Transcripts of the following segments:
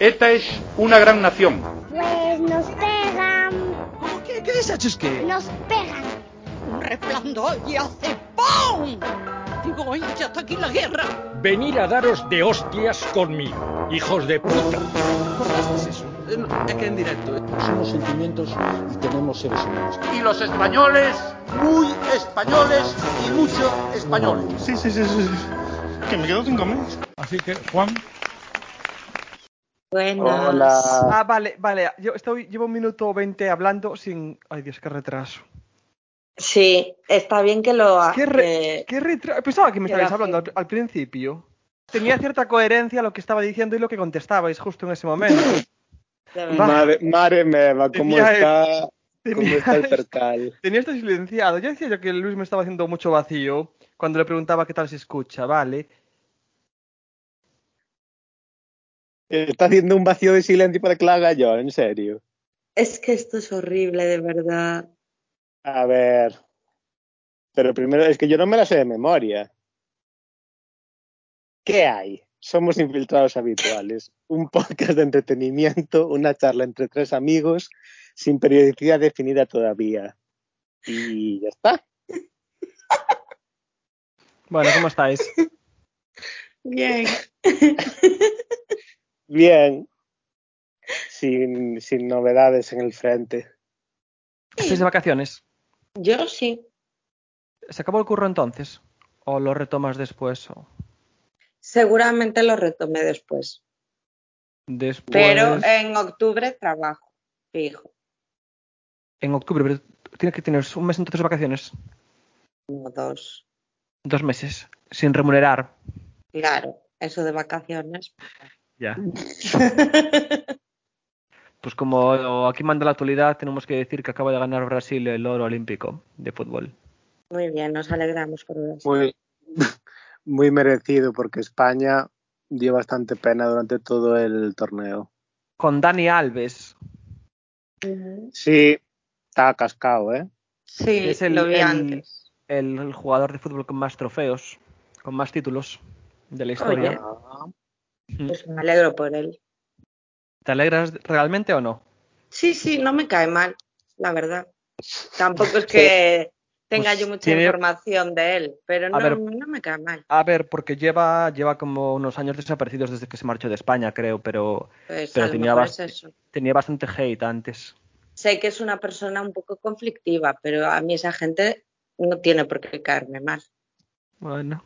ETA es una gran nación. Pues nos pegan. ¿Qué, qué deshaces que? Nos pegan. Un resplandor y hace ¡pum! Digo, ¡ay, ya está aquí la guerra! Venir a daros de hostias conmigo, hijos de puta. Cortaste eso. Eh, no, Es que en directo. eh. Somos sentimientos y tenemos seres humanos. Y los españoles, muy españoles y mucho españoles. Sí, sí, sí, sí. sí. Que me quedo sin comer. Así que, Juan, Buenas. Hola. Ah, vale, vale. Yo estoy, llevo un minuto 20 hablando sin. Ay, Dios, qué retraso. Sí, está bien que lo ha- ¿Qué, re- que- qué retraso? Pensaba que me estabais la hablando al, principio. Tenía cierta coherencia lo que estaba diciendo y lo que contestabais justo en ese momento. de verdad. Va. Madre, madre meva, ¿cómo Tenía- está, cómo tenía está el percal? Tenía esto silenciado. Ya decía yo que Luis me estaba haciendo mucho vacío cuando le preguntaba qué tal se escucha, ¿vale? Está haciendo un vacío de silencio para que lo haga yo, en serio. Es que esto es horrible, de verdad. A ver. Pero primero, es que yo no me la sé de memoria. ¿Qué hay? Somos infiltrados habituales. Un podcast de entretenimiento, una charla entre tres amigos, sin periodicidad definida todavía. Y ya está. Bueno, ¿cómo estáis? Bien. Bien. Sin, sin novedades en el frente. ¿Estáis de vacaciones? Yo sí. ¿Se acabó el curro entonces? ¿O lo retomas después? O... Seguramente lo retomé después. Después. Pero en octubre trabajo, fijo. En octubre, pero tienes que tener un mes entonces de vacaciones. Como dos. Dos meses. Sin remunerar. Claro, eso de vacaciones. Ya. Pues como aquí manda la actualidad, tenemos que decir que acaba de ganar Brasil el oro olímpico de fútbol. Muy bien, nos alegramos por eso. Muy, muy merecido porque España dio bastante pena durante todo el torneo. Con Dani Alves. Sí, está cascado, ¿eh? Sí, Es el- lo vi el- antes. El, el jugador de fútbol con más trofeos, con más títulos de la historia. Pues me alegro por él. ¿Te alegras realmente o no? Sí, sí, no me cae mal, la verdad. Tampoco es que tenga Pues yo mucha tiene- información de él, pero no, ver. no me cae mal. A ver, porque lleva, lleva como unos años desaparecidos desde que se marchó de España, creo, pero Pues pero tenía, bast- es tenía bastante hate antes. Sé que es una persona un poco conflictiva, pero a mí esa gente no tiene por qué caerme mal. Bueno,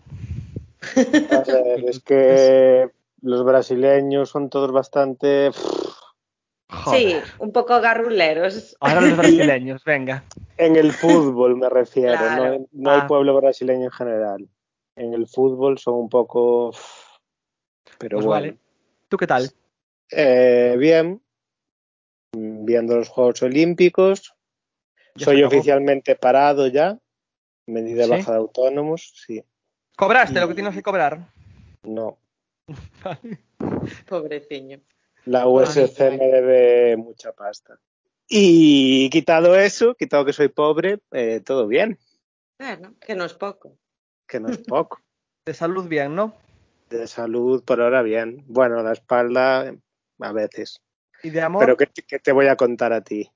A ver, es que los brasileños son todos bastante. joder. Sí, un poco garruleros. Ahora los brasileños, venga. En el fútbol me refiero, Claro. no, no el Ah. pueblo brasileño en general. En el fútbol son un poco. Pero Pues bueno. vale. ¿Tú qué tal? Eh, bien. Viendo los Juegos Olímpicos. Ya Soy oficialmente parado ya. Medida ¿Sí? baja de autónomos, sí. ¿Cobraste lo que tienes que cobrar? No. Pobreciño. La USC Ay. me debe mucha pasta. Y quitado eso, quitado que soy pobre, eh, todo bien, Bueno, que no es poco. que no es poco. De salud bien, ¿no? De salud por ahora bien. Bueno, la espalda a veces. ¿Y de amor? Pero ¿qué, qué te voy a contar a ti?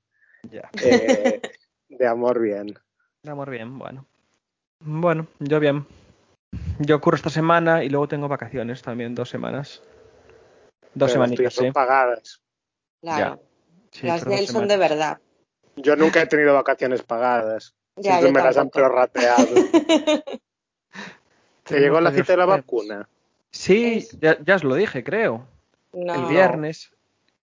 Ya. Eh, de amor bien. De amor bien, bueno. Bueno, yo bien. Yo ocurro esta semana y luego tengo vacaciones también, dos semanas. Dos Pero las semanitas, sí. pagadas. Claro. Sí, Las de él son de verdad. Yo nunca he tenido vacaciones pagadas. Ya, Siempre me las han prorrateado. ¿Te llegó la cita de la vacuna? Sí, ya, ya os lo dije, creo. No. El viernes.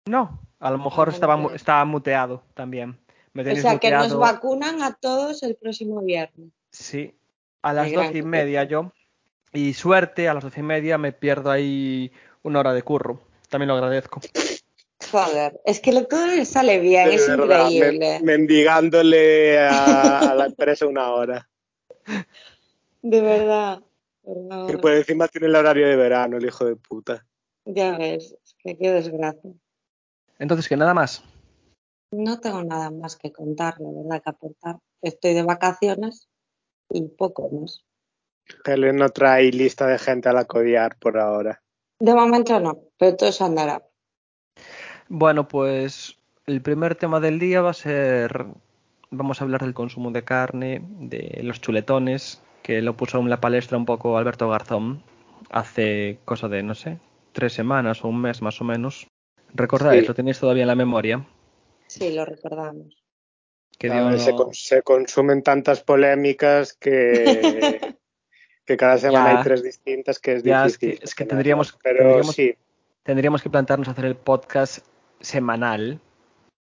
No, a lo mejor estaba, estaba muteado también. Me O sea, que nos vacunan a todos el próximo viernes. Sí, a las doce y media yo. Y suerte, a las doce y media me pierdo ahí una hora de curro. También lo agradezco. Joder, es que lo, todo le sale bien, De es verdad, increíble. men- mendigándole a, a la empresa una hora. De verdad. Que por encima tiene el horario de verano, el hijo de puta. Ya ves, es que qué desgracia. Entonces, que nada más. No tengo nada más que contar, la verdad, que aportar. Estoy de vacaciones y poco más. Helen no trae lista de gente a la codiar por ahora. De momento no, pero todo se andará. Bueno, pues el primer tema del día va a ser, vamos a hablar del consumo de carne, de los chuletones, que lo puso en la palestra un poco Alberto Garzón hace cosa de, no sé, tres semanas o un mes más o menos. ¿Recordáis? Sí. ¿Lo tenéis todavía en la memoria? Sí, lo recordamos. Que dio- se consumen tantas polémicas que, que cada semana Ya. hay tres distintas que es Ya, es difícil. que- es que tendríamos- Pero tendríamos- sí, Tendríamos que plantearnos hacer el podcast semanal.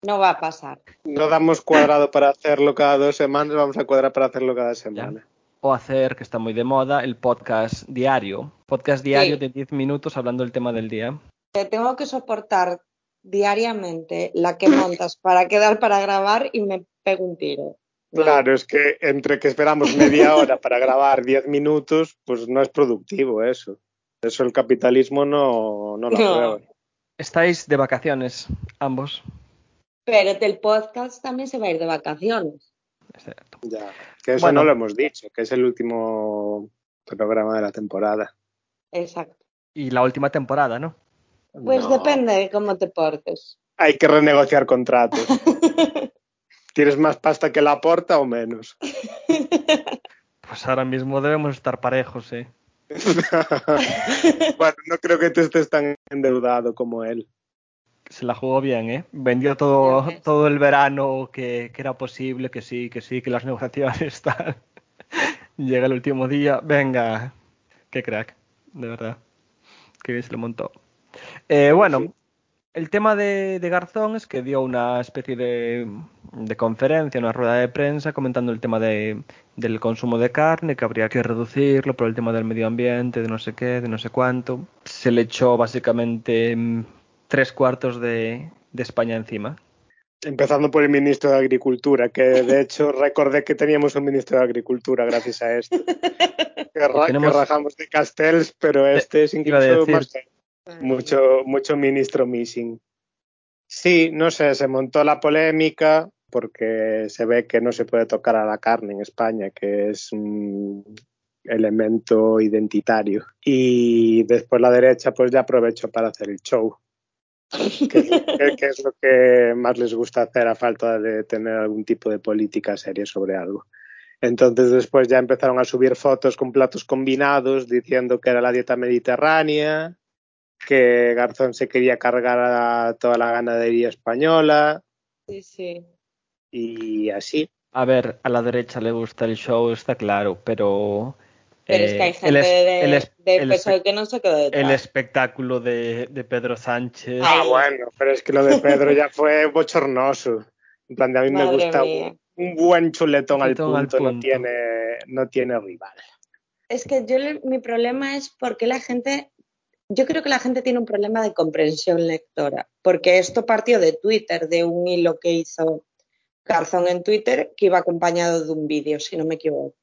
No va a pasar. no damos cuadrado para hacerlo cada dos semanas, vamos a cuadrar para hacerlo cada semana. O hacer, que está muy de moda, el podcast diario. Podcast diario Sí. de 10 minutos hablando del tema del día. Te tengo que soportar diariamente la que montas para quedar para grabar y me pego un tiro. Claro, es que entre que esperamos media hora para grabar diez minutos, pues no es productivo eso. Eso el capitalismo no, no lo No. Estáis de vacaciones, ambos. Pero del podcast también se va a ir de vacaciones. Es cierto. Ya, que eso Bueno. no lo hemos dicho, que es el último programa de la temporada. Exacto. Y la última temporada, ¿no? Pues No. depende de cómo te portes. Hay que renegociar contratos. ¿Tienes más pasta que la porta o menos? Pues ahora mismo debemos estar parejos, ¿eh? bueno, no creo que tú estés tan endeudado como él. Se la jugó bien, ¿eh? Vendió todo, todo el verano que, que era posible, que sí, que sí, que las negociaciones están. Llega el último día, venga. Qué crack, de verdad. Qué bien se lo montó. Eh, bueno, Sí. El tema de, de Garzón es que dio una especie de, de conferencia, una rueda de prensa comentando el tema de, del consumo de carne, que habría que reducirlo por el tema del medio ambiente, de no sé qué, de no sé cuánto. Se le echó básicamente mm, tres cuartos de, de España encima. Empezando por el ministro de Agricultura, que de hecho recordé que teníamos un ministro de Agricultura gracias a esto. Que, ra- Tenemos- que rajamos de Castells, pero este es incluso más mucho, mucho ministro missing. Sí, no sé, se montó la polémica porque se ve que no se puede tocar a la carne en España, que es un elemento identitario. Y después la derecha pues ya aprovechó para hacer el show, que que es lo que más les gusta hacer a falta de tener algún tipo de política seria sobre algo. Entonces después ya empezaron a subir fotos con platos combinados diciendo que era la dieta mediterránea, que Garzón se quería cargar a toda la ganadería española Sí, sí. y así. A ver, a la derecha le gusta el show, está claro, pero... Pero es eh, que hay el gente es- de, el es- de el PSOE espe- que no se quedó el detrás. espectáculo de, de Pedro Sánchez. Ah, bueno, pero es que lo de Pedro ya fue bochornoso. En plan, de a mí me Madre gusta mía. un, un buen chuletón, al, Chuletón al punto, no punto. tiene, no tiene rival. Es que yo mi problema es porque la gente, yo creo que la gente tiene un problema de comprensión lectora, porque esto partió de Twitter, de un hilo que hizo Garzón en Twitter, que iba acompañado de un vídeo, si no me equivoco.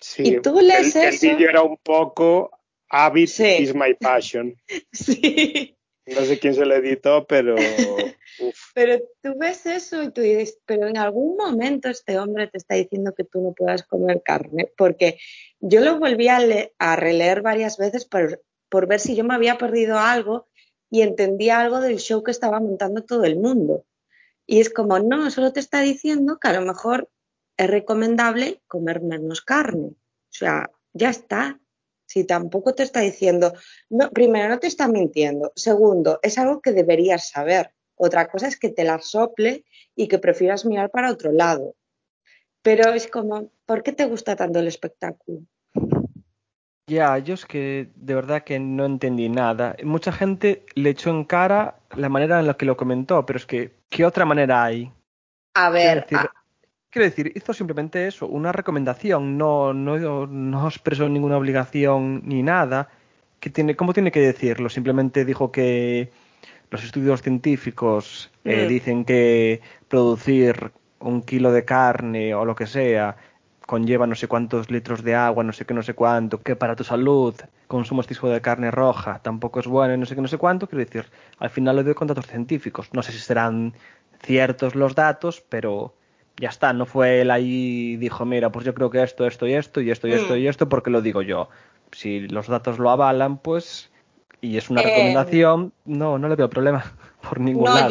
Sí, Y tú lees el, eso- el vídeo era un poco Habit Sí. is my passion. Sí. No sé quién se lo editó, pero uf. Pero tú ves eso y tú dices, pero en algún momento este hombre te está diciendo que tú no puedas comer carne, porque yo lo volví a releer varias veces por, por ver si yo me había perdido algo y entendía algo del show que estaba montando todo el mundo. Y es como, no, solo te está diciendo que a lo mejor es recomendable comer menos carne. O sea, ya está. Si tampoco te está diciendo, no, primero, no te está mintiendo. Segundo, es algo que deberías saber. Otra cosa es que te la sople y que prefieras mirar para otro lado. Pero es como, ¿por qué te gusta tanto el espectáculo? Ya, yo es que de verdad que no entendí nada. Mucha gente le echó en cara la manera en la que lo comentó, pero es que, ¿qué otra manera hay? A Quiero ver, decir, a- quiero decir, hizo simplemente eso, una recomendación, no, no, no expresó ninguna obligación ni nada. ¿Qué tiene, ¿Cómo tiene que decirlo? Simplemente dijo que los estudios científicos eh, Mm. dicen que producir un kilo de carne o lo que sea conlleva no sé cuántos litros de agua, no sé qué, no sé cuánto, que para tu salud consumo este tipo de carne roja tampoco es bueno y no sé qué, no sé cuánto. Quiero decir, al final lo dio con datos científicos. No sé si serán ciertos los datos, pero ya está, no fue él ahí y dijo, mira, pues yo creo que esto, esto y esto y esto y esto Mm. y esto porque lo digo yo. Si los datos lo avalan, pues y es una Eh, recomendación, no, no le veo problema por ningún No, lado.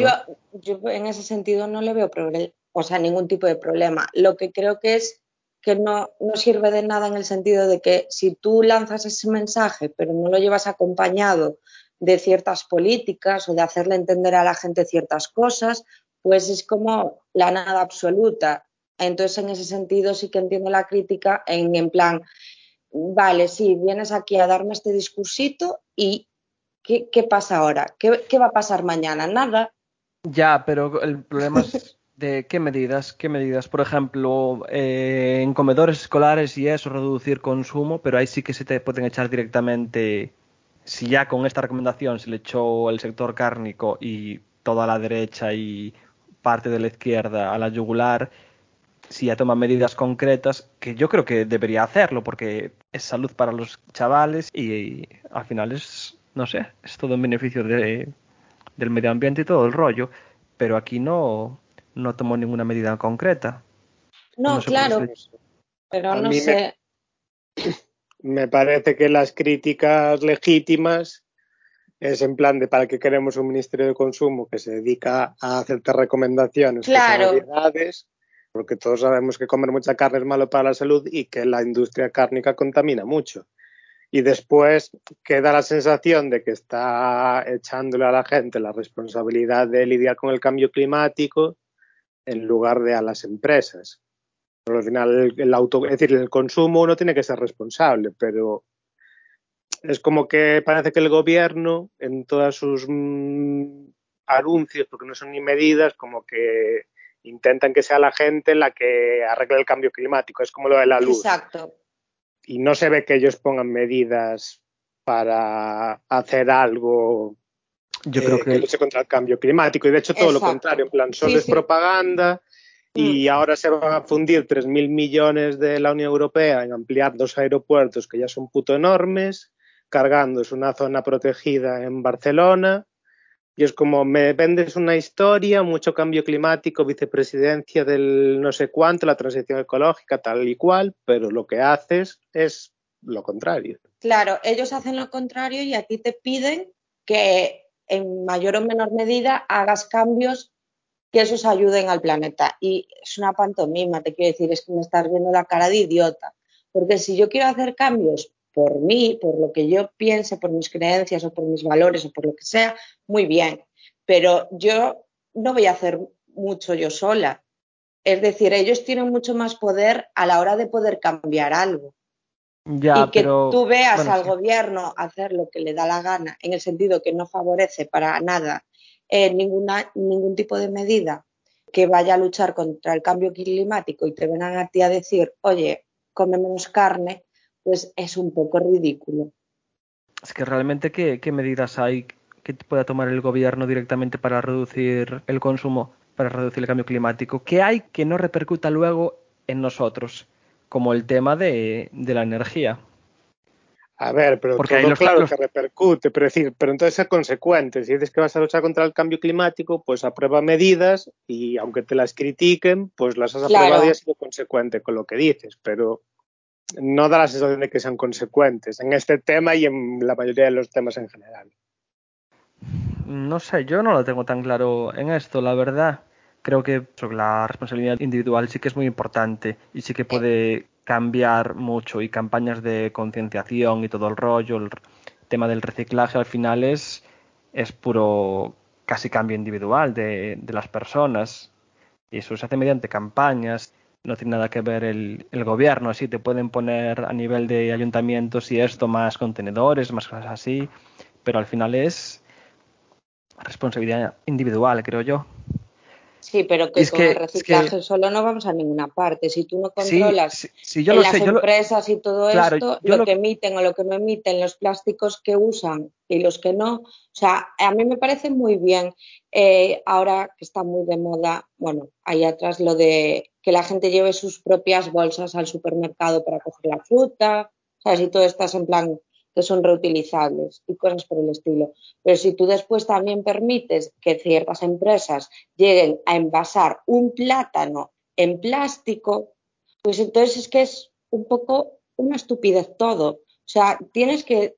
yo, yo en ese sentido no le veo problema, o sea, ningún tipo de problema. Lo que creo que es que no, no sirve de nada en el sentido de que si tú lanzas ese mensaje, pero no lo llevas acompañado de ciertas políticas o de hacerle entender a la gente ciertas cosas, pues es como la nada absoluta. Entonces, en ese sentido, sí que entiendo la crítica en, en plan, vale, sí, vienes aquí a darme este discursito y ¿qué, qué pasa ahora? ¿Qué, ¿Qué va a pasar mañana? Nada. Ya, pero el problema es de qué medidas, qué medidas. Por ejemplo, eh, en comedores escolares y eso, reducir consumo, pero ahí sí que se te pueden echar directamente, si ya con esta recomendación se le echó el sector cárnico y toda la derecha y parte de la izquierda a la yugular, si ya toma medidas concretas, que yo creo que debería hacerlo, porque es salud para los chavales y, y al final es, no sé, es todo en beneficio de, del medio ambiente y todo el rollo, pero aquí no, no tomó ninguna medida concreta. No, No claro, pero A no me- sé. Me parece que las críticas legítimas es en plan de para qué queremos un Ministerio de Consumo que se dedica a hacerte recomendaciones Claro. porque todos sabemos que comer mucha carne es malo para la salud y que la industria cárnica contamina mucho. Y después queda la sensación de que está echándole a la gente la responsabilidad de lidiar con el cambio climático en lugar de a las empresas. Pero al final, el, auto, es decir, el consumo uno tiene que ser responsable, pero es como que parece que el gobierno, en todos sus mm, anuncios, porque no son ni medidas, como que intentan que sea la gente la que arregle el cambio climático. Es como lo de la luz. Exacto. Y no se ve que ellos pongan medidas para hacer algo Yo eh, creo que que luche contra el cambio climático. Y de hecho, todo lo contrario. En plan, solo Sí, es sí. propaganda. Y ahora se van a fundir 3.000 millones de la Unión Europea en ampliar dos aeropuertos que ya son puto enormes, cargándose una zona protegida en Barcelona. Y es como, me vendes una historia, mucho cambio climático, vicepresidencia del no sé cuánto, la transición ecológica, tal y cual, pero lo que haces es lo contrario. Claro, ellos hacen lo contrario y a ti te piden que en mayor o menor medida hagas cambios que esos ayuden al planeta. Y es una pantomima, te quiero decir, es que me estás viendo la cara de idiota. Porque si yo quiero hacer cambios por mí, por lo que yo piense, por mis creencias o por mis valores o por lo que sea, muy bien. Pero yo no voy a hacer mucho yo sola. Es decir, ellos tienen mucho más poder a la hora de poder cambiar algo ya, y que pero tú veas bueno, al sí. gobierno hacer lo que le da la gana, en el sentido que no favorece para nada eh, ninguna, ningún tipo de medida que vaya a luchar contra el cambio climático y te vengan a ti a decir, oye, come menos carne, pues es un poco ridículo. Es que realmente, ¿qué, qué medidas hay que pueda tomar el gobierno directamente para reducir el consumo, para reducir el cambio climático? ¿Qué hay que no repercuta luego en nosotros? Como el tema de, de la energía. A ver, pero Porque todo los- claro los- que repercute, pero decir, pero entonces ser consecuente. Si dices que vas a luchar contra el cambio climático, pues aprueba medidas y aunque te las critiquen, pues las has Claro. aprobado y has sido consecuente con lo que dices, pero no da la sensación de que sean consecuentes en este tema y en la mayoría de los temas en general. No sé, yo no lo tengo tan claro en esto, la verdad. Creo que sobre la responsabilidad individual sí que es muy importante y sí que puede cambiar mucho y campañas de concienciación y todo el rollo, el tema del reciclaje al final es, es puro casi cambio individual de, de las personas y eso se hace mediante campañas, no tiene nada que ver el, el gobierno, así te pueden poner a nivel de ayuntamientos y esto más contenedores, más cosas así, pero al final es responsabilidad individual, creo yo. Sí, pero que Es con que- el es reciclaje que- solo no vamos a ninguna parte. Si tú no controlas sí, sí, yo en lo las sé, yo lo- empresas y todo Claro, esto, lo- que emiten o lo que no emiten, los plásticos que usan y los que no. O sea, a mí me parece muy bien eh, ahora que está muy de moda, bueno, ahí atrás lo de que la gente lleve sus propias bolsas al supermercado para coger la fruta, ¿sabes? Y todo estás en plan que son reutilizables y cosas por el estilo. Pero si tú después también permites que ciertas empresas lleguen a envasar un plátano en plástico, pues entonces es que es un poco una estupidez todo. O sea, tienes que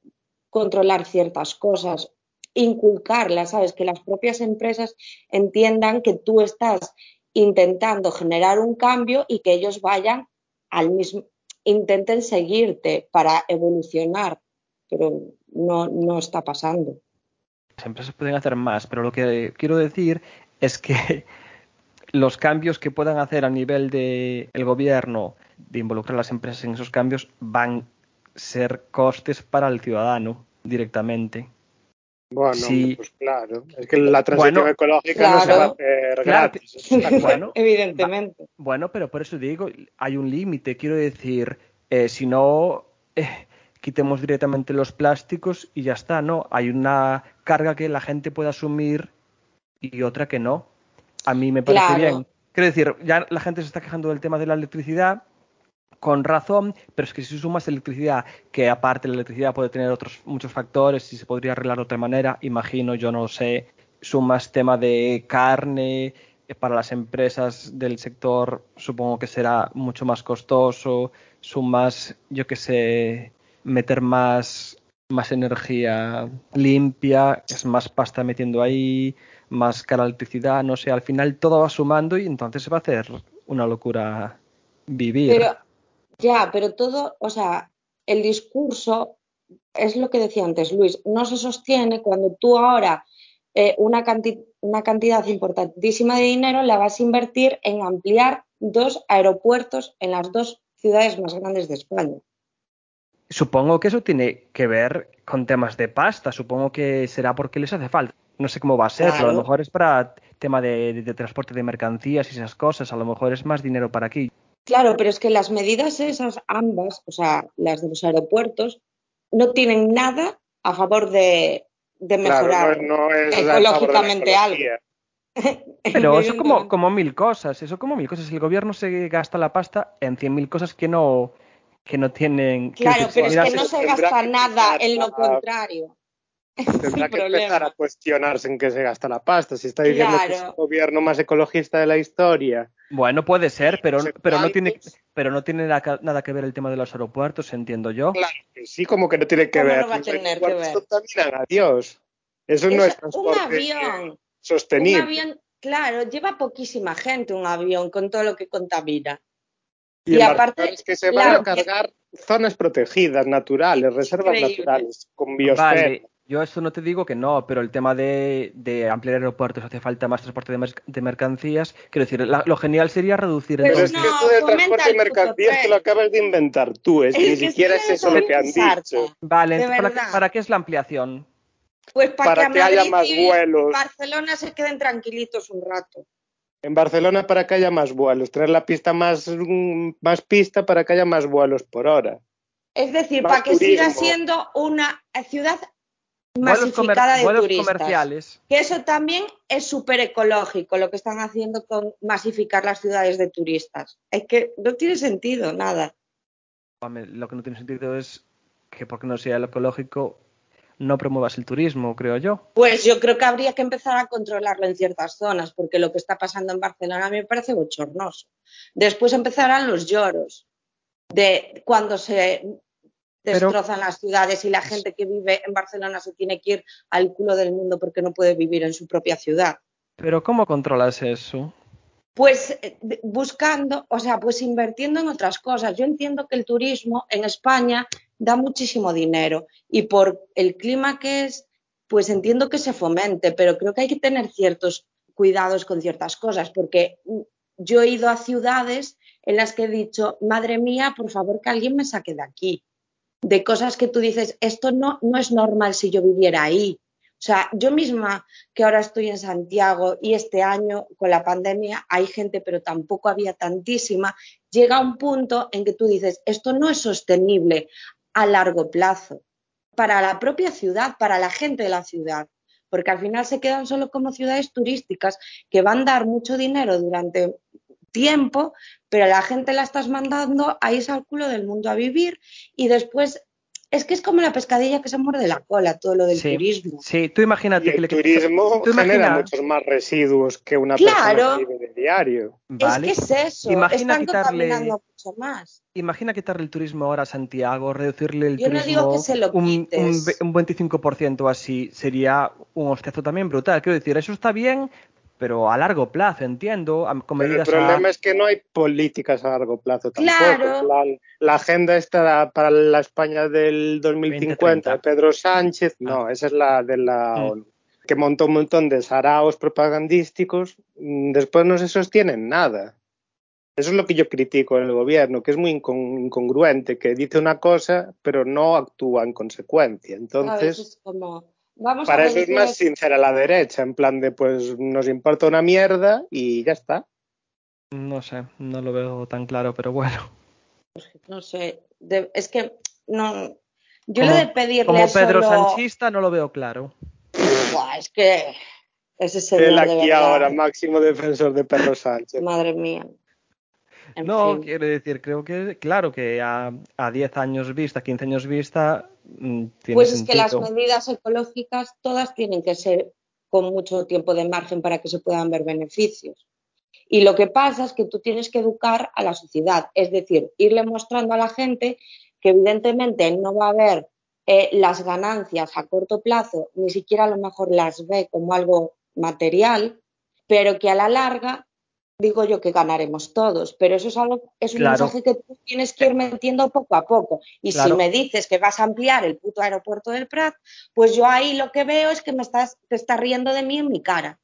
controlar ciertas cosas, inculcarlas, ¿sabes? Que las propias empresas entiendan que tú estás intentando generar un cambio y que ellos vayan al mismo, intenten seguirte para evolucionar, pero no, no está pasando. Las empresas pueden hacer más, pero lo que quiero decir es que los cambios que puedan hacer a nivel del el gobierno de involucrar a las empresas en esos cambios van a ser costes para el ciudadano directamente. Bueno, Sí. pues claro. Es que la transición Bueno, ecológica no se va a hacer Claro, gratis. claro. Bueno, Evidentemente. Bueno, pero por eso digo, hay un límite. Quiero decir, eh, si no, eh, quitemos directamente los plásticos y ya está, ¿no? Hay una carga que la gente puede asumir y otra que no. A mí me parece Claro. bien. Quiero decir, ya la gente se está quejando del tema de la electricidad con razón, pero es que si sumas electricidad, que aparte la electricidad puede tener otros muchos factores y se podría arreglar de otra manera, imagino, yo no sé, sumas tema de carne, eh, para las empresas del sector supongo que será mucho más costoso, sumas, yo que sé, meter más, más energía limpia, es más pasta metiendo ahí, más cara electricidad, no sé, al final todo va sumando y entonces se va a hacer una locura vivir. Pero, ya, pero todo, o sea, el discurso es lo que decía antes Luis, no se sostiene cuando tú ahora eh, una, canti- una cantidad importantísima de dinero la vas a invertir en ampliar dos aeropuertos en las dos ciudades más grandes de España. Supongo que eso tiene que ver con temas de pasta, supongo que será porque les hace falta. No sé cómo va a ser, pero a lo mejor es para tema de, de- de transporte de mercancías y esas cosas, a lo mejor es más dinero para aquí. Claro, pero es que las medidas esas, ambas, o sea, las de los aeropuertos, no tienen nada a favor de, de Claro, mejorar no, no es ecológicamente algo. Pero eso como, como mil cosas, eso como mil cosas. El gobierno se gasta la pasta en cien mil cosas que no, que no tienen. Claro, pero es que no se gasta nada en lo contrario. Es Tendrá que empezar a cuestionarse en qué se gasta la pasta. Si está diciendo que es el gobierno más ecologista de la historia. Bueno, puede ser, pero, No pero no tiene, pero no tiene nada, que ver el tema de los aeropuertos, entiendo yo. Claro que sí, como que no tiene que ¿Cómo ver. no va a tener que ver? contaminan a Dios. Eso no Es es transporte un avión. Un sostenible. avión, claro, lleva poquísima gente un avión con todo lo que contamina. Y, Y aparte, que se van claro, a cargar zonas protegidas, naturales, reservas Increíble. naturales, con biosfera. Vale, yo esto no te digo que no, pero el tema de, de ampliar aeropuertos hace falta más transporte de, mer- de mercancías. Quiero decir, la- lo genial sería reducir Pero Pero es que esto del transporte de el mercancías que lo acabas de inventar tú, es, que Es ni siquiera es eso lo que han dicho. Vale, de entonces, ¿para, para qué es la ampliación? Pues para, Para que, que haya más vuelos. Barcelona se queden tranquilitos un rato. En Barcelona para que haya más vuelos, tener la pista más, más pista para que haya más vuelos por hora. Es decir, Más para que siga siendo una ciudad masificada de vuelos turistas. comerciales. Que eso también es súper ecológico lo que están haciendo con masificar las ciudades de turistas. Es que no tiene sentido nada. Lo que no tiene sentido es que porque no sea lo ecológico no promuevas el turismo, creo yo. Pues yo creo que habría que empezar a controlarlo en ciertas zonas, porque lo que está pasando en Barcelona me parece bochornoso. Después empezarán los lloros de cuando se Pero- destrozan las ciudades y la gente que vive en Barcelona se tiene que ir al culo del mundo porque no puede vivir en su propia ciudad. Pero ¿cómo controlas eso? Pues eh, buscando, o sea, pues invirtiendo en otras cosas. Yo entiendo que el turismo en España da muchísimo dinero y por el clima que es, pues entiendo que se fomente, pero creo que hay que tener ciertos cuidados con ciertas cosas, porque mm, yo he ido a ciudades en las que he dicho, madre mía, por favor que alguien me saque de aquí, de cosas que tú dices, esto no, no es normal si yo viviera ahí. O sea, yo misma que ahora estoy en Santiago y este año con la pandemia hay gente, pero tampoco había tantísima, llega un punto en que tú dices, esto no es sostenible a largo plazo para la propia ciudad, para la gente de la ciudad, porque al final se quedan solo como ciudades turísticas que van a dar mucho dinero durante tiempo, pero la gente la estás mandando a irse al culo del mundo a vivir y después es que es como la pescadilla que se muerde la cola, todo lo del Sí. turismo. Sí, tú imagínate Y que el le quitas- turismo tú genera muchos más residuos que una Claro. persona que vive de diario. Vale. Es que es eso, Imagina están quitarle- mucho más. Imagina quitarle el turismo ahora a Santiago, reducirle el Yo no turismo digo que se lo un 25% así, sería un hostiazo también brutal. Quiero decir, eso está bien, pero a largo plazo, entiendo, a- con Pero el problema a... es que no hay políticas a largo plazo tampoco. Claro. Plan, la agenda esta para la España del 2050 de 2030. Pedro Sánchez, no, esa es la de la Mm. ONU, que montó un montón de saraos propagandísticos, mm, después no se sostienen nada. Eso es lo que yo critico en el gobierno, que es muy incon- incongruente, que dice una cosa pero no actúa en consecuencia. Entonces, Es como, vamos para a eso es más es- sincera la derecha, en plan de pues nos importa una mierda y ya está. No sé, no lo veo tan claro, pero bueno. no sé, de- es que no, yo Como- lo de pedirle Como Pedro solo, Sanchista no lo veo claro. Buah, es que ese señor Él aquí ahora, máximo defensor de Perro Sánchez. madre mía. En No, fin. quiero decir, creo que, claro, que a, a 10 años vista, 15 años vista, mm, tiene Pues es que las medidas ecológicas todas tienen que ser con mucho tiempo de margen para que se puedan ver beneficios. Y lo que pasa es que tú tienes que educar a la sociedad, es decir, irle mostrando a la gente que evidentemente no va a haber eh, las ganancias a corto plazo, ni siquiera a lo mejor las ve como algo material, pero que a la larga digo yo que ganaremos todos, pero eso es algo, es un Claro. mensaje que tú tienes que ir metiendo poco a poco. Y si me dices que vas a ampliar el puto aeropuerto del Prat, pues yo ahí lo que veo es que me estás, te estás riendo de mí en mi cara.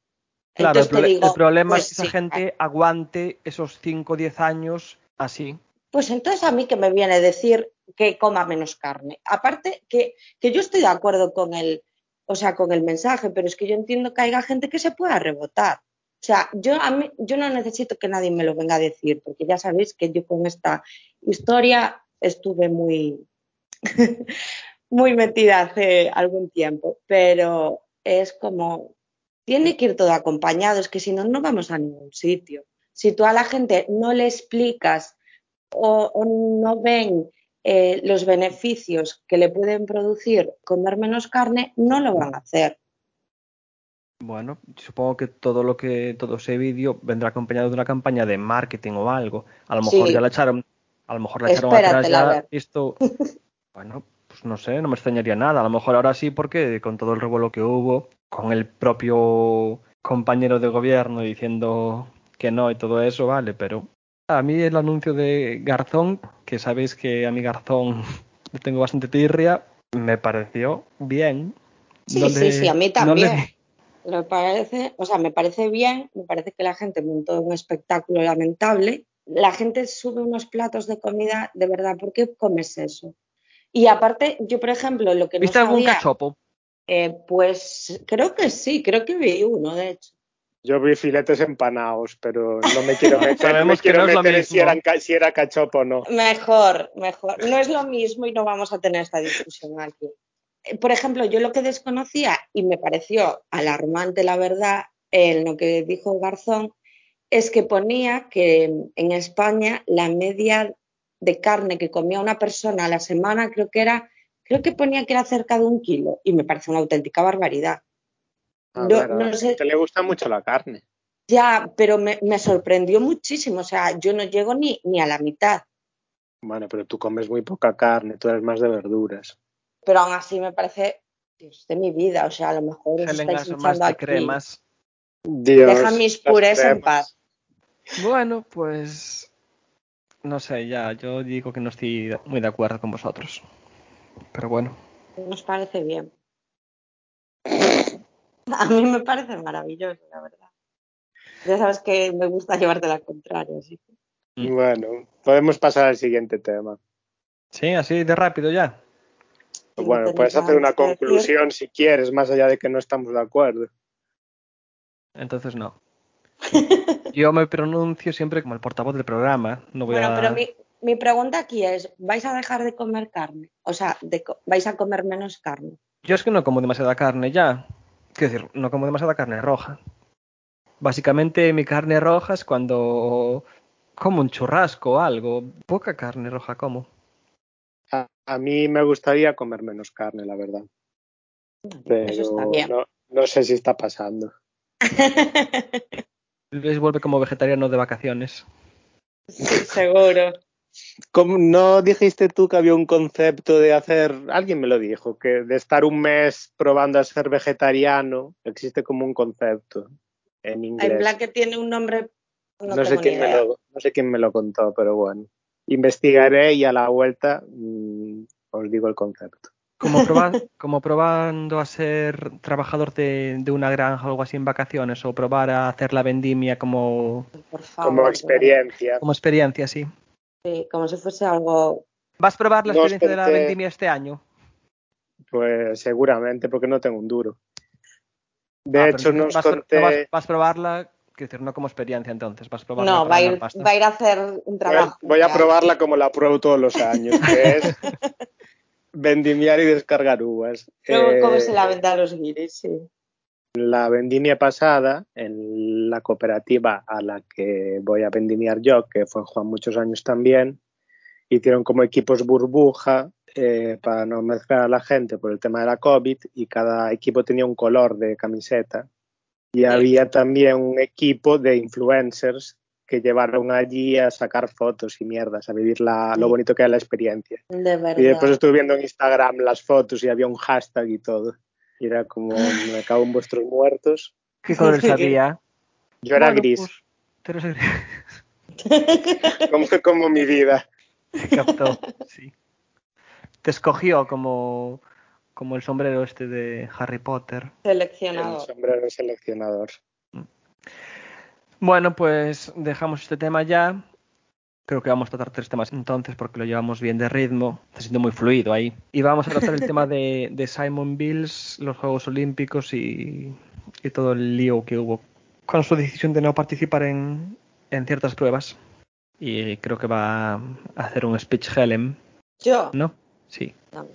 Claro, el, Entonces te prole- digo, el problema pues es que esa sí, gente aguante esos 5 o 10 años así. Pues entonces a mí que me viene a decir que coma menos carne. Aparte que, que yo estoy de acuerdo con el, o sea, con el mensaje, pero es que yo entiendo que haya gente que se pueda rebotar. O sea, yo, a mí, yo no necesito que nadie me lo venga a decir, porque ya sabéis que yo con esta historia estuve muy, muy metida hace algún tiempo, pero es como, tiene que ir todo acompañado, es que si no, no vamos a ningún sitio. Si tú a la gente no le explicas o, no ven eh, los beneficios que le pueden producir comer menos carne, no lo van a hacer. Bueno, supongo que todo lo que todo ese vídeo vendrá acompañado de una campaña de marketing o algo. A lo mejor Sí. ya la echaron, a lo mejor la echaron atrás ya. Esto, bueno, pues no sé, no me extrañaría nada. A lo mejor ahora sí, porque con todo el revuelo que hubo, con el propio compañero de gobierno diciendo que no y todo eso, vale, pero a mí el anuncio de Garzón, que sabéis que a mi Garzón le tengo bastante tirria, me pareció bien. Sí, sí, sí, a mí también. Me parece, o sea, me parece bien, me parece que la gente montó un espectáculo lamentable. La gente sube unos platos de comida, de verdad, ¿por qué comes eso? Y aparte, yo, por ejemplo, lo que no ¿Viste algún sabía, cachopo? eh, pues creo que sí, creo que vi uno, de hecho. Yo vi filetes empanados, pero no me quiero meter, no me Sabemos que quiero no es lo meter si, ca- si era cachopo o no. Mejor, mejor. No es lo mismo y no vamos a tener esta discusión aquí. Eh, Por ejemplo, yo lo que desconocía y me pareció alarmante, la verdad, en lo que dijo Garzón, es que ponía que en España la media de carne que comía una persona a la semana creo que era, creo que ponía que era cerca de un kilo y me parece una auténtica barbaridad. A No- ver, a no la sé. gente le gusta mucho la carne. Ya, pero me, me sorprendió muchísimo, o sea, yo no llego ni, ni a la mitad. Bueno, pero tú comes muy poca carne, tú eres más de verduras. Pero aún así me parece Dios de mi vida, o sea, a lo mejor Helen estáis más de aquí. cremas. Dios, Deja mis purés en paz. Bueno, pues no sé, ya yo digo que no estoy muy de acuerdo con vosotros. Pero bueno, Nos parece bien. A mí me parece maravilloso, la verdad. Ya sabes que me gusta llevarte la contraria, así que- Mm. Bueno, podemos pasar al siguiente tema. sí, así de rápido ya. Bueno, puedes hacer una conclusión si quieres, más allá de que no estamos de acuerdo. Entonces no. Yo me pronuncio siempre como el portavoz del programa. No voy Bueno, a... pero mi, mi pregunta aquí es, ¿vais a dejar de comer carne? O sea, de ¿vais a comer menos carne? Yo es que no como demasiada carne ya. Quiero decir, no como demasiada carne roja. Básicamente mi carne roja es cuando como un churrasco o algo. Poca carne roja como. A, a mí me gustaría comer menos carne, la verdad. Pero Eso está bien. No, no sé si está pasando. Luis vuelve como vegetariano de vacaciones. sí, seguro. ¿Cómo- ¿No dijiste tú que había un concepto de hacer, alguien me lo dijo, que de estar un mes probando a ser vegetariano, existe como un concepto en inglés. En plan que tiene un nombre. No, no, sé quién me lo, no sé quién me lo contó, pero bueno. Investigaré y a la vuelta mm, os digo el concepto. Como, proba- como probando a ser trabajador de, de una granja o algo así en vacaciones, o probar a hacer la vendimia como, favor. Como experiencia. como experiencia, sí. Sí, como si fuese algo. ¿Vas a probar la No experiencia de la vendimia este año? Pues seguramente, porque no tengo un duro. De Ah, hecho, vas, conté. no vas, vas a probarla, decir, no como experiencia entonces, vas a probarla No, va a, ir, pasta. va a ir a hacer un Voy a- trabajo. Voy a probarla como la pruebo todos los años, que es vendimiar y descargar uvas. Luego, ¿cómo Eh, se la vende a los guiris? Sí. la vendimia pasada, en la cooperativa a la que voy a vendimiar yo, que fue Juan muchos años también, hicieron como equipos burbuja eh, para no mezclar a la gente por el tema de la COVID y cada equipo tenía un color de camiseta. Y había también un equipo de influencers que llevaron allí a sacar fotos y mierdas, a vivir la- lo bonito que era la experiencia. De verdad. Y después estuve viendo en Instagram las fotos y había un hashtag y todo. Y era como, me cago en vuestros muertos. ¿Qué colores había? Yo era Bueno, gris, pues, como, como mi vida. Captó, sí. Te escogió como, como el sombrero este de Harry Potter. El Seleccionado. sombrero seleccionador. Bueno, pues dejamos este tema ya. Creo que vamos a tratar tres temas entonces porque lo llevamos bien de ritmo. Está siendo muy fluido ahí. Y vamos a tratar el tema de, de Simon Bills, los Juegos Olímpicos y, y todo el lío que hubo con su decisión de no participar en, en ciertas pruebas. Y creo que va a hacer un speech Helen, Yo. ¿no? Sí. No.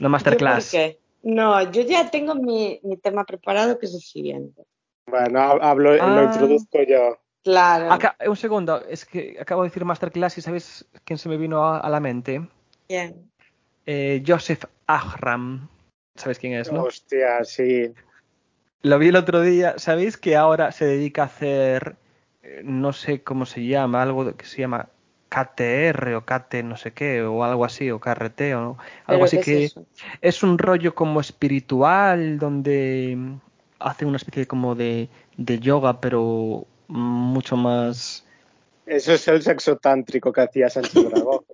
Una masterclass. ¿Yo? No, yo ya tengo mi, mi tema preparado, que es el siguiente. Bueno, ha- hablo, Ah. lo introduzco yo. Claro. Acá- un segundo, es que acabo de decir masterclass y ¿sabéis quién se me vino a, a la mente? Bien. Eh, Joseph Ahram. ¿Sabes quién es, no? Hostia, sí. Lo vi el otro día. ¿Sabéis que ahora se dedica a hacer, eh, no sé cómo se llama, algo que se llama KTR o KT no sé qué, o algo así, o KRT, o algo ¿Pero así que es eso? es un rollo como espiritual donde hace una especie como de, de yoga, pero mucho más... Eso es el sexo tántrico que hacía Sánchez Dragón.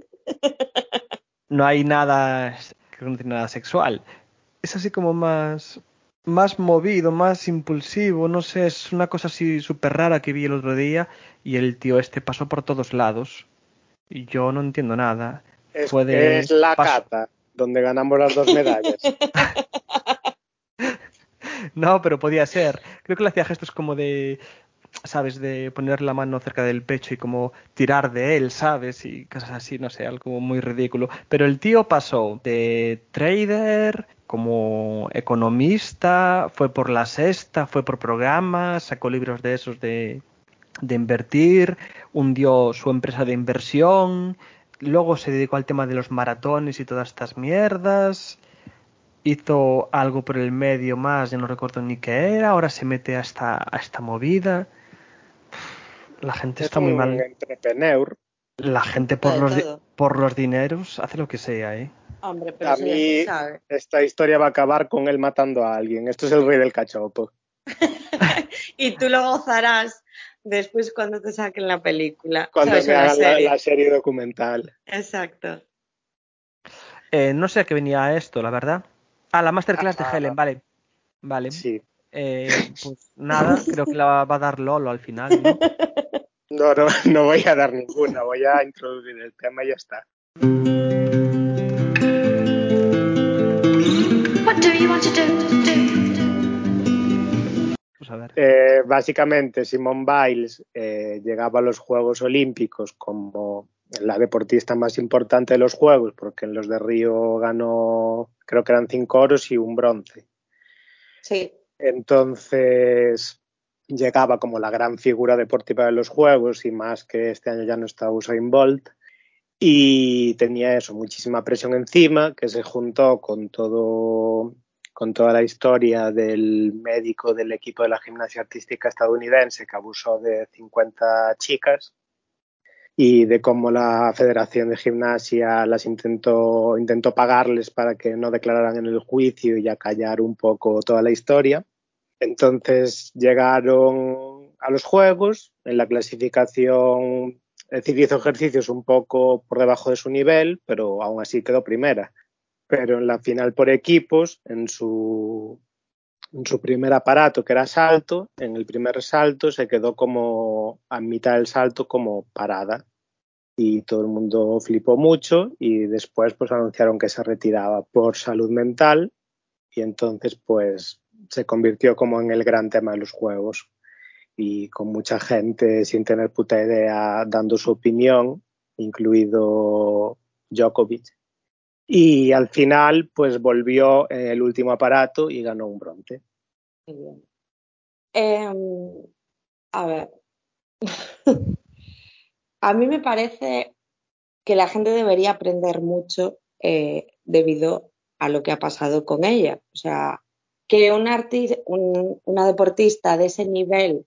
No hay nada, que no tiene nada sexual. Es así como más, más movido, más impulsivo, no sé, es una cosa así súper rara que vi el otro día y el tío este pasó por todos lados yo no entiendo nada. Es, Fue de es la paso- cata, donde ganamos las dos medallas. No, pero podía ser. Creo que le hacía gestos como de, ¿sabes? De poner la mano cerca del pecho y como tirar de él, ¿sabes? Y cosas así, no sé, algo muy ridículo. Pero el tío pasó de trader como economista, fue por la sexta, fue por programas, sacó libros de esos de, de invertir, hundió su empresa de inversión, luego se dedicó al tema de los maratones y todas estas mierdas hizo algo por el medio más, ya no recuerdo ni qué era, ahora se mete a esta, a esta movida. La gente es está muy mal. entrepreneur. La gente por los, por los dineros hace lo que sea, ¿eh? Hombre, pero A mí sabe. esta historia va a acabar con él matando a alguien. Esto es el rey del cachopo. Y tú lo gozarás después cuando te saquen la película. Cuando la hagan la, serie. la serie documental. Exacto. Eh, No sé a qué venía esto, la verdad. Ah, la masterclass de Ah. Helen, vale. Vale. Sí. Eh, pues nada, creo que la va a dar Lolo al final, ¿no? No, no, no voy a dar ninguna, voy a introducir el tema y ya está. What do you want to do? Pues a ver. Eh, básicamente, Simone Biles eh, llegaba a los Juegos Olímpicos como la deportista más importante de los Juegos, porque en los de Río ganó, creo que eran cinco oros y un bronce. Sí. Entonces llegaba como la gran figura deportiva de los Juegos y más que este año ya no está Usain Bolt. y tenía eso, muchísima presión encima, que se juntó con todo con toda la historia del médico del equipo de la gimnasia artística estadounidense que abusó de 50 chicas y de cómo la Federación de Gimnasia las intentó, intentó pagarles para que no declararan en el juicio y acallar un poco toda la historia. Entonces llegaron a los Juegos, en la clasificación, es decir, hizo ejercicios un poco por debajo de su nivel, pero aún así quedó primera. Pero en la final por equipos, en su, primer aparato, que era salto, en el primer salto se quedó como a mitad del salto como parada. Y todo el mundo flipó mucho y después pues anunciaron que se retiraba por salud mental y entonces pues se convirtió como en el gran tema de los juegos y con mucha gente sin tener puta idea dando su opinión, incluido Djokovic. Y al final, pues volvió en el último aparato y ganó un bronce. Muy bien. Eh, a ver, a mí me parece que la gente debería aprender mucho eh, debido a lo que ha pasado con ella. O sea, que un artista, un, una deportista de ese nivel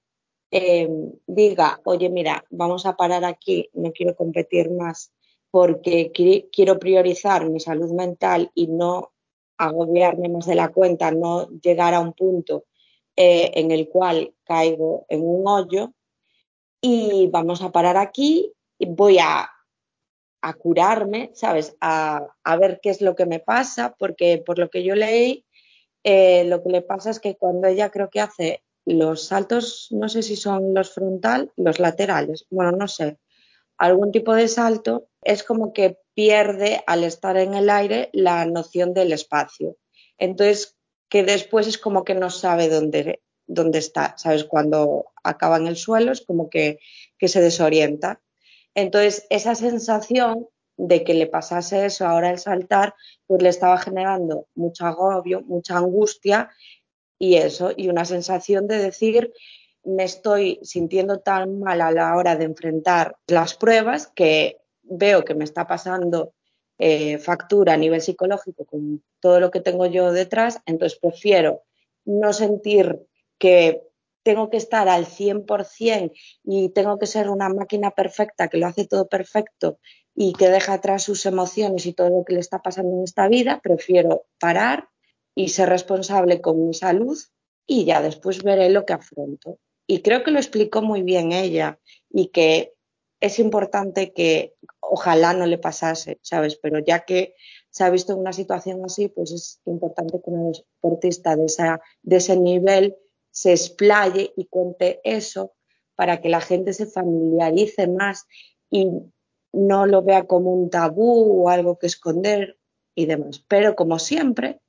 eh, diga, oye, mira, vamos a parar aquí, no quiero competir más porque quiero priorizar mi salud mental y no agobiarme más de la cuenta, no llegar a un punto eh, en el cual caigo en un hoyo y vamos a parar aquí y voy a, a curarme, ¿sabes? A, a, ver qué es lo que me pasa, porque por lo que yo leí, eh, lo que le pasa es que cuando ella creo que hace los saltos, no sé si son los frontal, los laterales, bueno, no sé, algún tipo de salto, es como que pierde al estar en el aire la noción del espacio. Entonces, que después es como que no sabe dónde, dónde está, ¿sabes? Cuando acaba en el suelo es como que, que se desorienta. Entonces, esa sensación de que le pasase eso ahora al saltar, pues le estaba generando mucho agobio, mucha angustia y eso, y una sensación de decir, me estoy sintiendo tan mal a la hora de enfrentar las pruebas que veo que me está pasando eh, factura a nivel psicológico con todo lo que tengo yo detrás, entonces prefiero no sentir que tengo que estar al 100% y tengo que ser una máquina perfecta que lo hace todo perfecto y que deja atrás sus emociones y todo lo que le está pasando en esta vida, prefiero parar y ser responsable con mi salud y ya después veré lo que afronto. Y creo que lo explicó muy bien ella y que es importante que ojalá no le pasase, ¿sabes? Pero ya que se ha visto una situación así, pues es importante que un deportista de, esa, de ese nivel se explaye y cuente eso para que la gente se familiarice más y no lo vea como un tabú o algo que esconder y demás. Pero como siempre,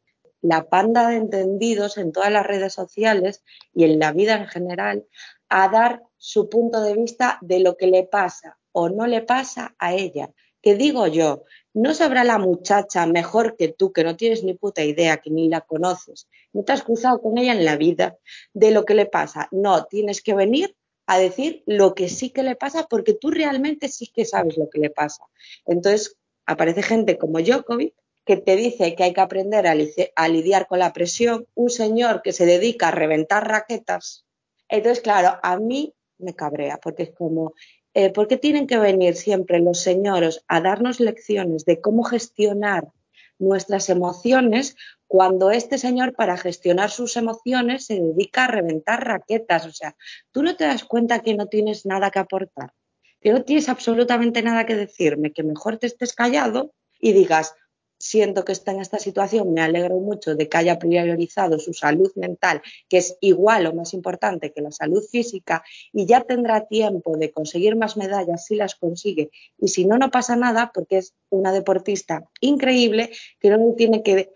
la panda de entendidos en todas las redes sociales y en la vida en general a dar su punto de vista de lo que le pasa o no le pasa a ella. Que digo yo, no sabrá la muchacha mejor que tú, que no tienes ni puta idea, que ni la conoces, no te has cruzado con ella en la vida de lo que le pasa. No, tienes que venir a decir lo que sí que le pasa porque tú realmente sí que sabes lo que le pasa. Entonces, aparece gente como Djokovic que te dice que hay que aprender a, lidiar con la presión, un señor que se dedica a reventar raquetas. Entonces, claro, a mí me cabrea, porque es como, eh, ¿por qué tienen que venir siempre los señores a darnos lecciones de cómo gestionar nuestras emociones cuando este señor para gestionar sus emociones se dedica a reventar raquetas? O sea, tú no te das cuenta que no tienes nada que aportar, que no tienes absolutamente nada que decirme, que mejor te estés callado y digas, siento que está en esta situación, me alegro mucho de que haya priorizado su salud mental, que es igual o más importante que la salud física, y ya tendrá tiempo de conseguir más medallas si las consigue. Y si no, no pasa nada porque es una deportista increíble que no tiene que,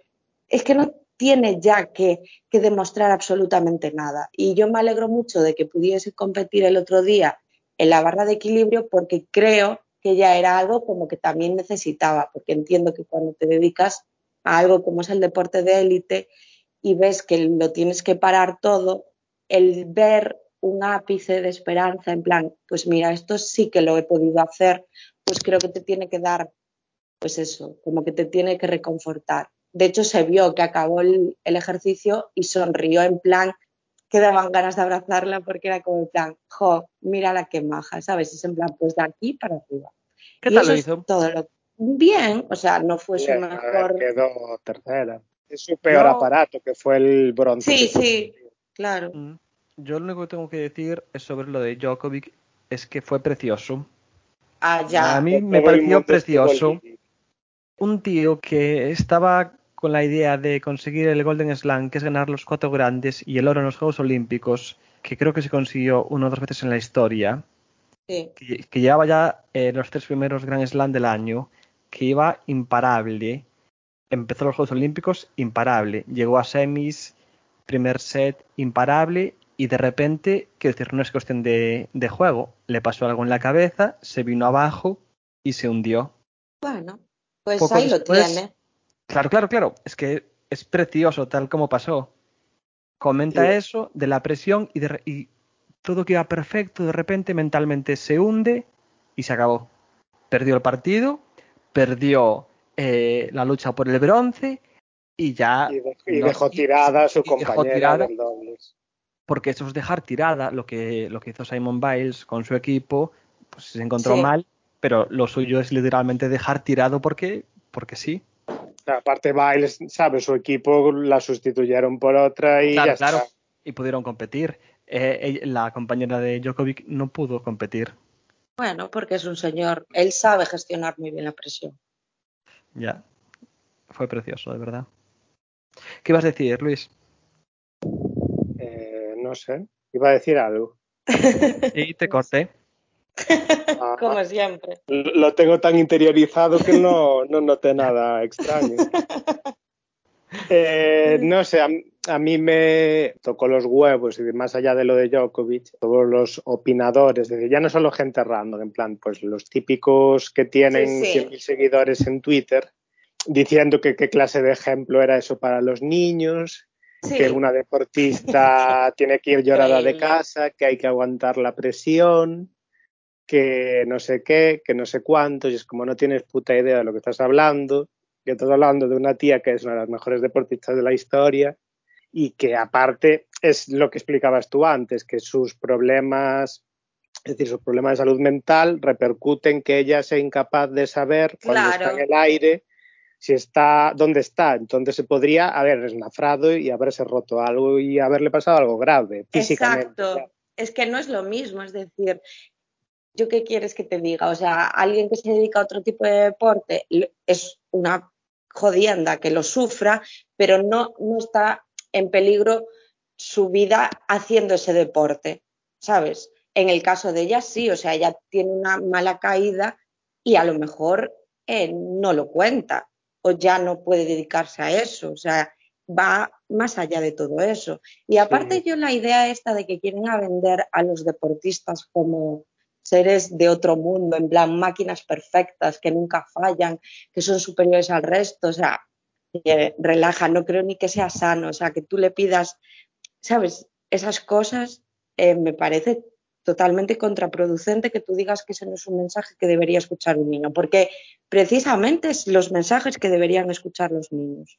es que no tiene ya que, que demostrar absolutamente nada. Y yo me alegro mucho de que pudiese competir el otro día en la barra de equilibrio porque creo que ya era algo como que también necesitaba, porque entiendo que cuando te dedicas a algo como es el deporte de élite y ves que lo tienes que parar todo, el ver un ápice de esperanza en plan, pues mira, esto sí que lo he podido hacer pues creo que te tiene que dar, pues eso, como que te tiene que reconfortar. De hecho, se vio que acabó el, ejercicio y sonrió en plan que daban ganas de abrazarla porque era como en plan, jo, mira la que maja, ¿sabes? Es en plan, pues de aquí para arriba. ¿Qué Y tal eso lo es hizo? todo lo bien, o sea, no fue su Bien, mejor. Quedó tercera. Es su peor aparato, que fue el bronce. Sí, sí, claro. Mm. Yo lo único que tengo que decir es sobre lo de Djokovic es que fue precioso. Ah, ya. A mí me pareció precioso. Un tío que estaba con la idea de conseguir el Golden Slam, que es ganar los cuatro grandes y el oro en los Juegos Olímpicos, que creo que se consiguió una o dos veces en la historia, Sí. que, que llevaba ya eh, los tres primeros Grand Slam del año, que iba imparable. Empezó los Juegos Olímpicos imparable. Llegó a semis, primer set imparable y de repente, quiero decir, no es cuestión de, de juego. Le pasó algo en la cabeza, se vino abajo y se hundió. Bueno, pues Poco ahí lo tiene. Claro, claro, claro. Es que es precioso tal como pasó. Comenta Sí. eso de la presión y, de re- y todo queda perfecto. De repente mentalmente se hunde y se acabó. Perdió el partido, perdió eh, la lucha por el bronce y ya. Y, de- y no- dejó tirada a su compañera tirada- del dobles. porque eso es dejar tirada lo que, lo que hizo Simon Biles con su equipo, pues se encontró Sí. mal, pero lo suyo es literalmente dejar tirado porque, porque sí. Aparte, Biles, sabe, su equipo la sustituyeron por otra y Claro, ya claro. está. Y pudieron competir. Eh, la compañera de Djokovic no pudo competir. Bueno, porque es un señor. Él sabe gestionar muy bien la presión. Ya. Fue precioso, de verdad. ¿Qué ibas a decir, Luis? Eh, no sé, iba a decir algo. Y te corté. Ah, Como siempre. Lo tengo tan interiorizado que no, no noté nada extraño. Eh, no sé, a, a mí me tocó los huevos y más allá de lo de Djokovic, todos los opinadores, es decir, ya no solo gente random, en plan, pues los típicos que tienen Sí, sí. 100.000 seguidores en Twitter, diciendo que qué clase de ejemplo era eso para los niños, Sí. que una deportista tiene que ir llorada de casa, que hay que aguantar la presión, que no sé qué, que no sé cuántos, y es como no tienes puta idea de lo que estás hablando, que estás hablando de una tía que es una de las mejores deportistas de la historia y que aparte es lo que explicabas tú antes, que sus problemas, es decir, sus problemas de salud mental repercuten que ella sea incapaz de saber cuando Claro. está en el aire si está, dónde está. Entonces se podría haber esnafrado y haberse roto algo y haberle pasado algo grave físicamente. Exacto. Es que no es lo mismo, es decir, ¿yo qué quieres que te diga? O sea, alguien que se dedica a otro tipo de deporte es una jodienda que lo sufra, pero no, no está en peligro su vida haciendo ese deporte, ¿sabes? En el caso de ella sí, o sea, ella tiene una mala caída y a lo mejor eh, no lo cuenta o ya no puede dedicarse a eso, o sea, va más allá de todo eso. Y aparte yo la idea esta de que quieren a vender a los deportistas como seres de otro mundo, en plan máquinas perfectas que nunca fallan, que son superiores al resto, o sea, relaja, no creo ni que sea sano, o sea, que tú le pidas, ¿sabes? Esas cosas eh, me parece totalmente contraproducente que tú digas que ese no es un mensaje que debería escuchar un niño, porque precisamente es los mensajes que deberían escuchar los niños,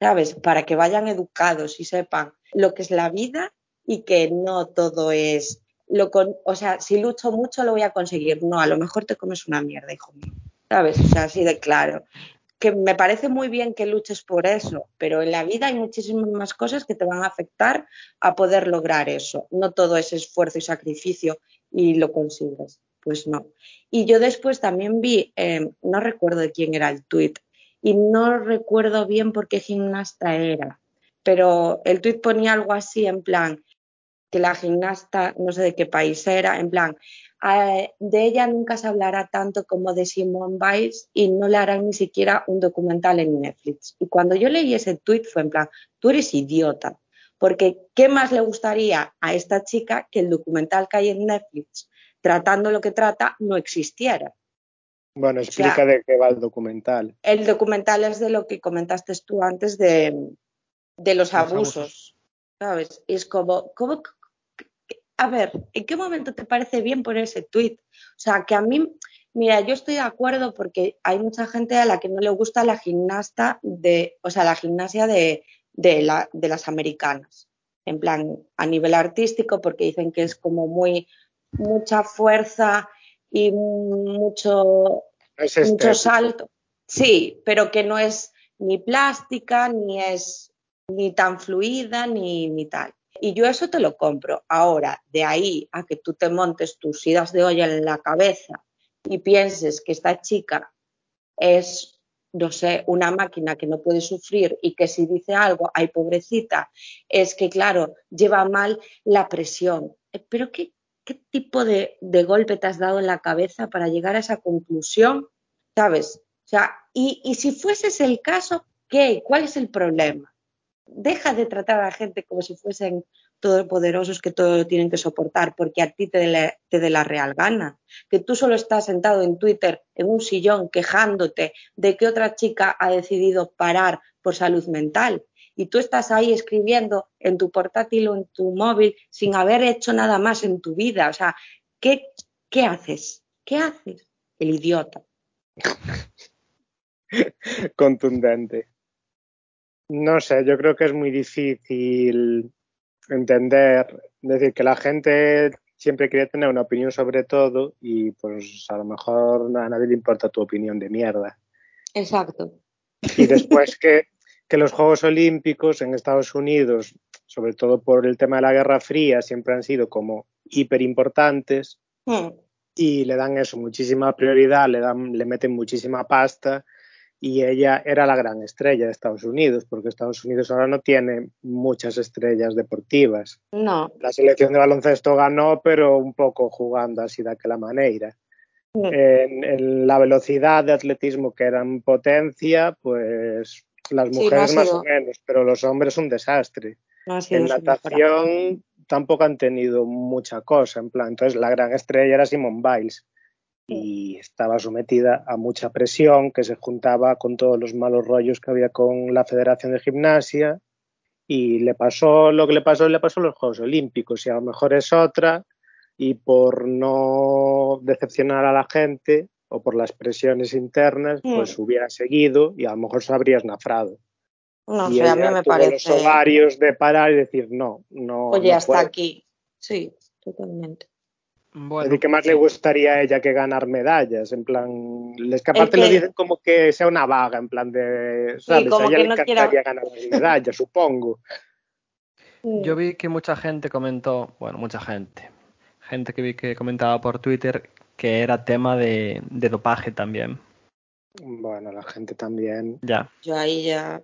¿sabes? Para que vayan educados y sepan lo que es la vida y que no todo es lo con, o sea, si lucho mucho lo voy a conseguir. No, a lo mejor te comes una mierda, hijo mío. ¿Sabes? O sea, así de claro. Que me parece muy bien que luches por eso, pero en la vida hay muchísimas más cosas que te van a afectar a poder lograr eso. No todo es esfuerzo y sacrificio y lo consigues. Pues no. Y yo después también vi, eh, no recuerdo de quién era el tuit, y no recuerdo bien por qué gimnasta era, pero el tuit ponía algo así en plan, que la gimnasta, no sé de qué país era, en plan, eh, de ella nunca se hablará tanto como de Simone Biles y no le harán ni siquiera un documental en Netflix. Y cuando yo leí ese tweet fue en plan, tú eres idiota, porque ¿qué más le gustaría a esta chica que el documental que hay en Netflix tratando lo que trata no existiera? Bueno, O explica sea, de qué va el documental. el documental es de lo que comentaste tú antes de, de los Los abusos, abusos. ¿sabes? Y es como, ¿cómo, a ver, ¿en qué momento te parece bien poner ese tweet? O sea, que a mí Mira, yo estoy de acuerdo porque hay mucha gente a la que no le gusta la gimnasta de, o sea, la gimnasia de, de, la, de las americanas. En plan, a nivel artístico, porque dicen que es como muy, mucha fuerza y mucho, Es mucho salto. Sí, pero que no es ni plástica, ni es ni tan fluida, ni, ni tal. Y yo eso te lo compro. Ahora, de ahí a que tú te montes tus idas de olla en la cabeza y pienses que esta chica es, no sé, una máquina que no puede sufrir y que si dice algo, ay, pobrecita, es que, claro, lleva mal la presión. Eh, Pero ¿qué, qué tipo de, de golpe te has dado en la cabeza para llegar a esa conclusión? ¿Sabes? O sea, y, y si fueses el caso, ¿qué? ¿Cuál es el problema? Deja de tratar a la gente como si fuesen todopoderosos que todo lo tienen que soportar porque a ti te dé la, te dé la real gana. Que tú solo estás sentado en Twitter en un sillón quejándote de que otra chica ha decidido parar por salud mental y tú estás ahí escribiendo en tu portátil o en tu móvil sin haber hecho nada más en tu vida. O sea, ¿qué, qué haces? ¿Qué haces? El idiota. contundente. No sé, yo creo que es muy difícil entender, es decir, que la gente siempre quiere tener una opinión sobre todo y pues a lo mejor a nadie le importa tu opinión de mierda. Exacto. Y después que, que los Juegos Olímpicos en Estados Unidos, sobre todo por el tema de la Guerra Fría, siempre han sido como hiper importantes Hmm. y le dan eso muchísima prioridad, le dan, le meten muchísima pasta y ella era la gran estrella de Estados Unidos, porque Estados Unidos ahora no tiene muchas estrellas deportivas. No. La selección de baloncesto ganó, pero un poco jugando así de aquella manera. Mm. En, en la velocidad de atletismo que era en potencia, pues las Sí, no ha mujeres más o menos, pero los hombres un desastre. No En natación tampoco han tenido mucha cosa, en plan, entonces la gran estrella era Simone Biles y estaba sometida a mucha presión que se juntaba con todos los malos rollos que había con la Federación de Gimnasia y le pasó lo que le pasó, le pasó los Juegos Olímpicos y a lo mejor es otra y por no decepcionar a la gente o por las presiones internas, Mm. pues hubiera seguido y a lo mejor se habría esnafrado. No y sé, a mí me parece. los ovarios de parar y decir no, no. Oye, no hasta puedo. aquí. Sí, totalmente. Es Bueno, decir, ¿qué más le gustaría a ella que ganar medallas? En plan, es que aparte que- lo dicen como que sea una vaga, en plan de, ¿sabes? como a ella que le no encantaría quiera- ganar las medallas, supongo. Mm. yo vi que mucha gente comentó, bueno, mucha gente, gente que vi que comentaba por Twitter que era tema de, de dopaje también. Bueno, la gente también. Ya. Yo ahí ya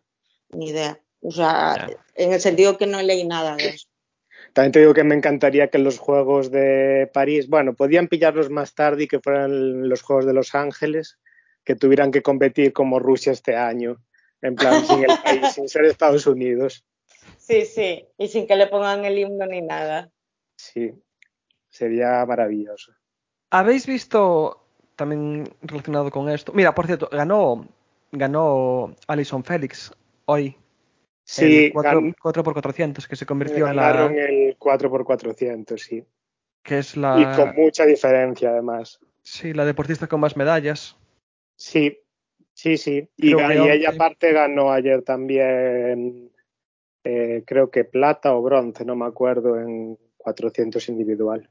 ni idea. O sea, Ya. en el sentido que no leí nada de eso. También te digo que me encantaría que los Juegos de París, bueno, podían pillarlos más tarde y que fueran los Juegos de Los Ángeles, que tuvieran que competir como Rusia este año, en plan, sin el país, sin ser Estados Unidos. Sí, sí. Y sin que le pongan el himno ni nada. Sí, sería maravilloso. ¿Habéis visto también relacionado con esto? Mira, por cierto, ganó ganó Alison Félix hoy Sí, el 4, gan- 4x400 que se convirtió en la ganaron el 4x400, sí. que es Y la con mucha diferencia, además. sí, la deportista con más medallas. Sí, sí, sí. Y, y ella aparte ganó ayer también, eh, creo que plata o bronce, no me acuerdo, en 400 individual.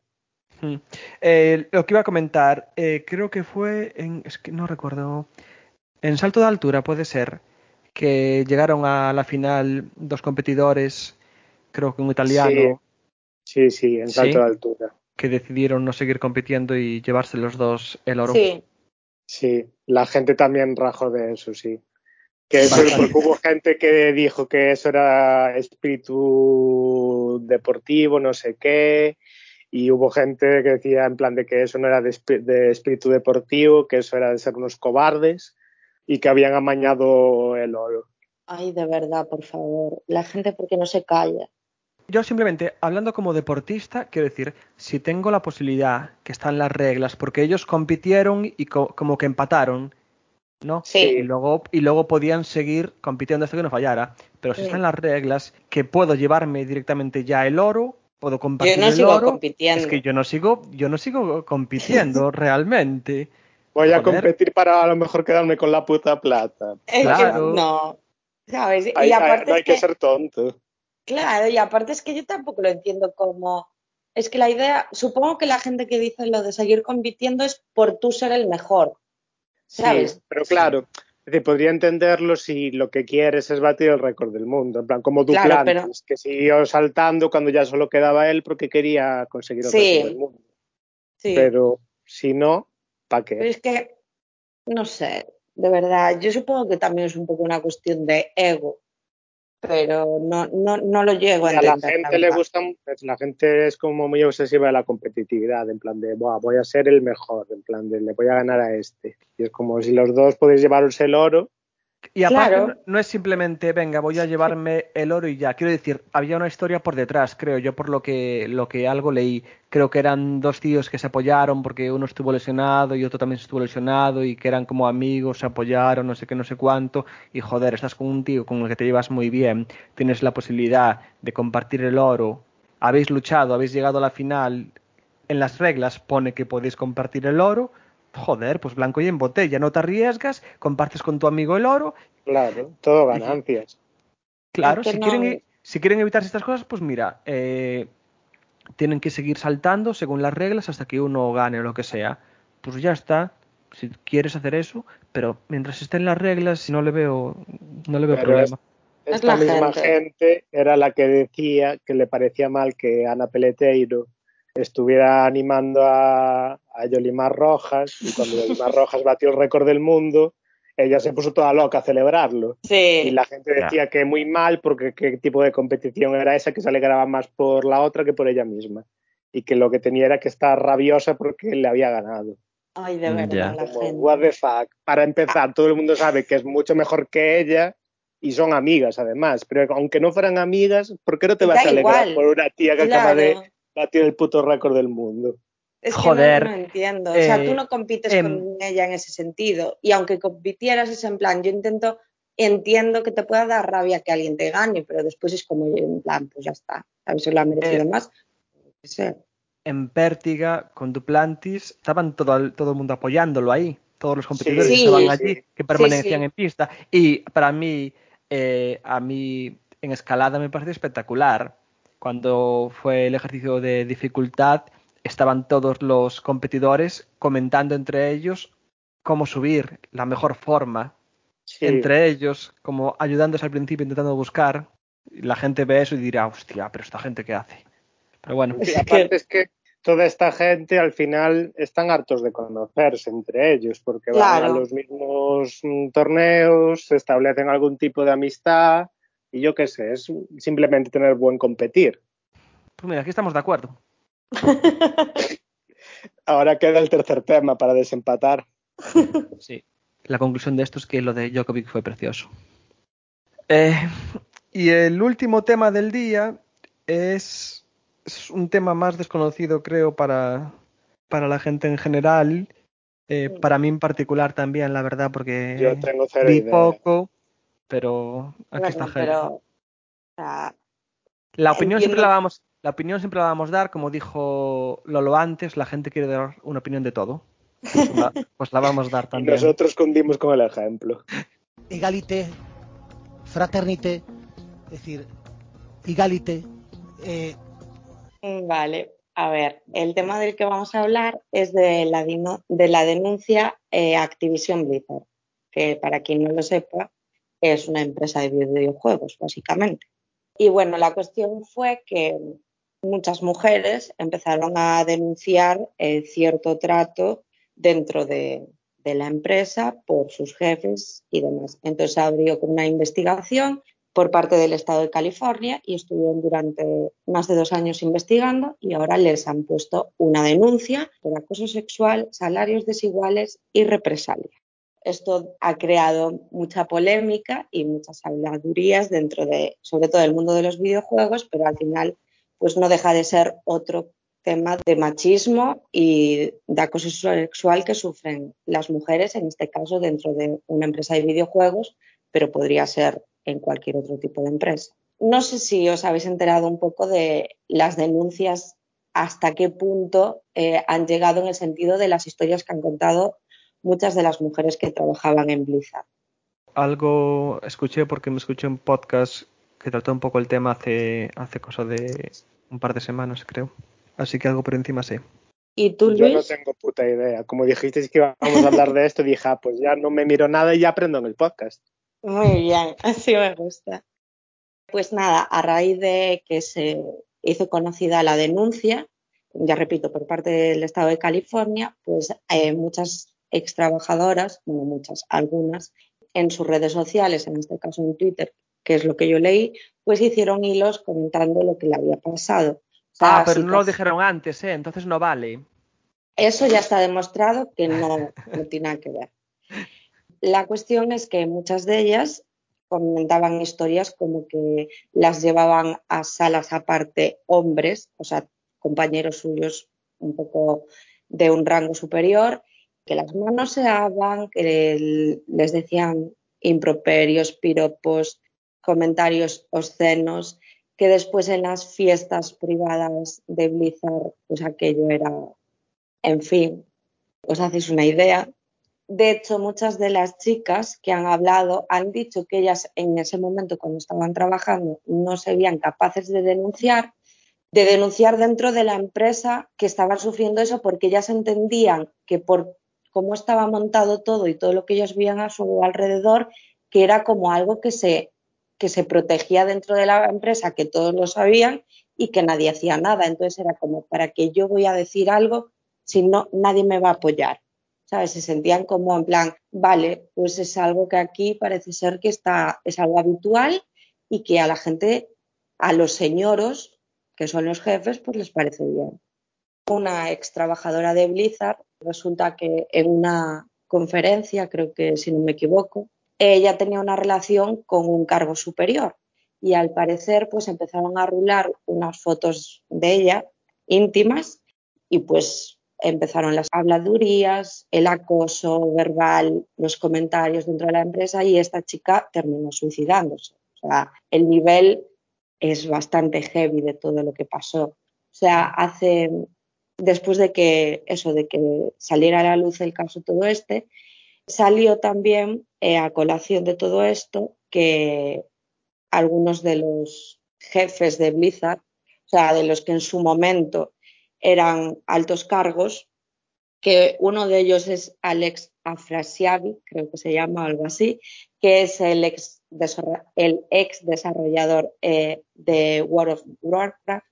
Mm. Eh, lo que iba a comentar, eh, creo que fue en, es que no recuerdo, en salto de altura puede ser, que llegaron a la final dos competidores, creo que un italiano, Sí, sí, en salto Sí. de altura. que decidieron no seguir compitiendo y llevarse los dos el oro. Sí. Sí, la gente también rajó de eso, sí. Que eso, porque hubo gente que dijo que eso era espíritu deportivo, no sé qué, y hubo gente que decía en plan de que eso no era de, de espíritu deportivo, que eso era de ser unos cobardes y que habían amañado el oro. Ay, de verdad, por favor. La gente, ¿por qué no se calla? Yo simplemente, hablando como deportista, quiero decir, si tengo la posibilidad, que están las reglas, porque ellos compitieron y co- como que empataron, ¿no? Sí. Y luego, y luego podían seguir compitiendo hasta que no fallara. Pero si Sí. están las reglas, que puedo llevarme directamente ya el oro, puedo compartir Yo no el sigo oro. compitiendo. Es que yo no sigo, yo no sigo compitiendo realmente. Voy a Joder. competir para a lo mejor quedarme con la puta plata. Es que Claro. no. ¿Sabes? Hay- y hay- aparte no hay es que que, ser tonto. claro, y aparte es que yo tampoco lo entiendo como. Es que la idea, supongo que la gente que dice lo de seguir compitiendo es por tú ser el mejor. ¿Sabes? Sí, pero claro, es decir, podría entenderlo si lo que quieres es batir el récord del mundo. En plan, como Claro, Duplantis, pero- que siguió saltando cuando ya solo quedaba él porque quería conseguir el Sí. récord del mundo. Sí. Pero si no, ¿para Pero qué? es que, no sé, de verdad, yo supongo que también es un poco una cuestión de ego, pero no, no, no lo llego a la gente le gusta, la gente es como muy obsesiva de la competitividad, en plan de, Buah, voy a ser el mejor, en plan de, le voy a ganar a este. Y es como si los dos podéis llevaros el oro, Y aparte Claro. no, no es simplemente, venga, voy a llevarme el oro y ya. Quiero decir, había una historia por detrás, creo yo, por lo que, lo que algo leí. Creo que eran dos tíos que se apoyaron porque uno estuvo lesionado y otro también estuvo lesionado y que eran como amigos, se apoyaron, no sé qué, no sé cuánto. Y joder, estás con un tío con el que te llevas muy bien, tienes la posibilidad de compartir el oro, habéis luchado, habéis llegado a la final. En las reglas pone que podéis compartir el oro. Joder, pues blanco y en botella, no te arriesgas, compartes con tu amigo el oro claro, todo ganancias. Claro, si, quieren, si quieren evitarse estas cosas, pues mira, eh, tienen que seguir saltando según las reglas hasta que uno gane o lo que sea. Pues ya está, si quieres hacer eso, pero mientras estén las reglas, no le veo, no le veo Pero problema. Es Esta la misma gente. gente. era la que decía que le parecía mal que Ana Peleteiro estuviera animando a, a Yolimar Rojas y cuando Yolimar Rojas batió el récord del mundo, ella se puso toda loca a celebrarlo. Y la gente decía que muy mal porque qué tipo de competición era esa que se alegraba más por la otra que por ella misma. Y que lo que tenía era que estar rabiosa porque le había ganado. ay, de verdad, ya. la gente. what the fuck. Para empezar, todo el mundo sabe que es mucho mejor que ella y son amigas además. Pero aunque no fueran amigas, ¿por qué no te vas a alegrar igual. por una tía que acaba de Batir el puto récord del mundo? Es que Joder, no, no entiendo. O sea, eh, tú no compites em, con ella en ese sentido. Y aunque compitieras, es en plan, yo intento, entiendo que te pueda dar rabia que alguien te gane, pero después es como, en plan, pues ya está. ¿Sabes? Se lo ha merecido Eh, más. No sé. En Pértiga, con Duplantis, estaban todo, el- todo el mundo apoyándolo ahí. Todos los competidores Sí, que estaban sí, allí, sí. que permanecían sí. en pista. Y para mí, eh, a mí en escalada me parece espectacular. Cuando fue el ejercicio de dificultad, estaban todos los competidores comentando entre ellos cómo subir la mejor forma. Sí. Entre ellos, como ayudándose al principio, intentando buscar. Y la gente ve eso y dirá, hostia, pero esta gente qué hace. Pero bueno, Y aparte es que toda esta gente al final están hartos de conocerse entre ellos porque van a los mismos mm, torneos, se establecen algún tipo de amistad y yo qué sé, es simplemente tener buen competir. pues mira, aquí estamos de acuerdo. Ahora queda el tercer tema para desempatar. Sí. La conclusión de esto es que lo de Djokovic fue precioso. Eh, y el último tema del día es, es un tema más desconocido, creo, para, para la gente en general. Eh, Mm. para mí en particular también, la verdad, porque Yo tengo vi idea. poco, pero aquí está pero, sea, La opinión siempre la vamos, la opinión siempre la vamos a dar, como dijo Lolo antes, la gente quiere dar una opinión de todo. Pues la, pues la vamos a dar también. nosotros cundimos con el ejemplo. egalité, fraternité, es decir, égalité. eh, Vale, a ver, el tema del que vamos a hablar es de la, de la denuncia eh, Activision Blizzard, que para quien no lo sepa es una empresa de videojuegos, básicamente. Y bueno, la cuestión fue que muchas mujeres empezaron a denunciar eh, cierto trato dentro de, de la empresa por sus jefes y demás. Entonces abrió una investigación por parte del Estado de California y estuvieron durante más de dos años investigando y ahora les han puesto una denuncia por acoso sexual, salarios desiguales y represalia. Esto ha creado mucha polémica y muchas habladurías dentro de, sobre todo, el mundo de los videojuegos, pero al final, pues no deja de ser otro tema de machismo y de acoso sexual que sufren las mujeres, en este caso dentro de una empresa de videojuegos, pero podría ser en cualquier otro tipo de empresa. No sé si os habéis enterado un poco de las denuncias, hasta qué punto eh, han llegado en el sentido de las historias que han contado muchas de las mujeres que trabajaban en Blizzard. Algo escuché porque me escuché un podcast que trató un poco el tema hace, hace cosa de un par de semanas, creo. Así que algo por encima sé. ¿Y tú, Luis? Yo no tengo puta idea. Como dijisteis que íbamos a hablar de esto, dije, ah, pues ya no me miro nada y ya aprendo en el podcast. Muy bien, así me gusta. Pues nada, a raíz de que se hizo conocida la denuncia, ya repito, por parte del Estado de California, pues eh, muchas ex trabajadoras, bueno, muchas, algunas, en sus redes sociales, en este caso en Twitter, que es lo que yo leí, pues hicieron hilos comentando lo que le había pasado. O sea, ah, pero no lo dijeron antes, ¿eh? Entonces no vale. Eso ya está demostrado que no, no tiene nada que ver. La cuestión es que muchas de ellas comentaban historias como que las llevaban a salas aparte hombres, o sea, compañeros suyos un poco de un rango superior, que las manoseaban, que el- les decían improperios, piropos, comentarios obscenos, que después en las fiestas privadas de Blizzard, pues aquello era en fin, os hacéis una idea. De hecho, muchas de las chicas que han hablado han dicho que ellas en ese momento, cuando estaban trabajando, no se veían capaces de denunciar, de denunciar dentro de la empresa que estaban sufriendo eso porque ellas entendían que por cómo estaba montado todo y todo lo que ellos veían a su alrededor, que era como algo que se, que se protegía dentro de la empresa, que todos lo sabían y que nadie hacía nada. Entonces era como, ¿para que yo voy a decir algo si no, nadie me va a apoyar. ¿Sabes? Se sentían como en plan, vale, pues es algo que aquí parece ser que está, es algo habitual y que a la gente, a los señoros, que son los jefes, pues les parece bien. Una ex trabajadora de Blizzard, resulta que en una conferencia, creo que si no me equivoco, ella tenía una relación con un cargo superior y al parecer pues empezaron a rular unas fotos de ella íntimas y pues empezaron las habladurías, el acoso verbal, los comentarios dentro de la empresa y esta chica terminó suicidándose. O sea, el nivel es bastante heavy de todo lo que pasó. O sea, hace después de que eso, de que saliera a la luz el caso todo este, salió también eh, a colación de todo esto que algunos de los jefes de Blizzard, o sea, de los que en su momento eran altos cargos, que uno de ellos es Alex Afrasiabi, creo que se llama algo así, que es el ex, el ex desarrollador eh, de World of Warcraft.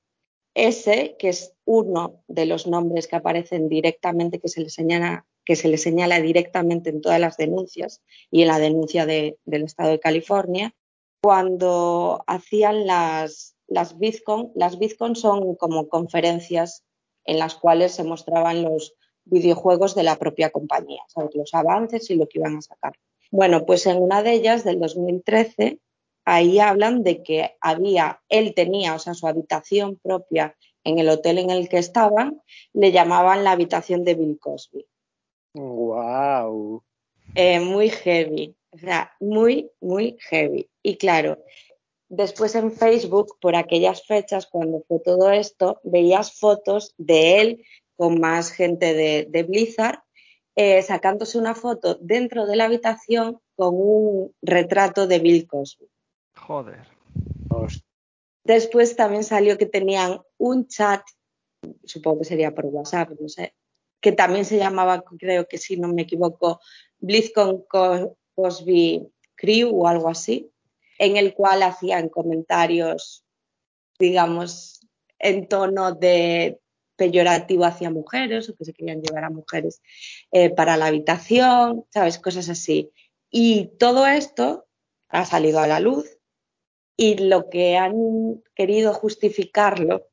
Ese, que es uno de los nombres que aparecen directamente, que se le señala, directamente en todas las denuncias y en la denuncia de, del Estado de California, cuando hacían las, las BizCon, las BizCon son como conferencias en las cuales se mostraban los videojuegos de la propia compañía, los avances y lo que iban a sacar. Bueno, pues en una de ellas, del 2013, ahí hablan de que había, él tenía, o sea, su habitación propia en el hotel en el que estaban, le llamaban la habitación de Bill Cosby. ¡Wow! Eh, muy heavy, o sea, muy, muy heavy. Y claro, después en Facebook, por aquellas fechas, cuando fue todo esto, veías fotos de él con más gente de, de Blizzard, eh, sacándose una foto dentro de la habitación con un retrato de Bill Cosby. Joder. Después también salió que tenían un chat, supongo que sería por WhatsApp, no sé, que también se llamaba, creo que si no me equivoco, BlizzCon Cosby Crew o algo así, en el cual hacían comentarios, digamos, en tono de peyorativo hacia mujeres o que se querían llevar a mujeres eh, para la habitación, ¿sabes? Cosas así. Y todo esto ha salido a la luz y lo que han querido justificarlo,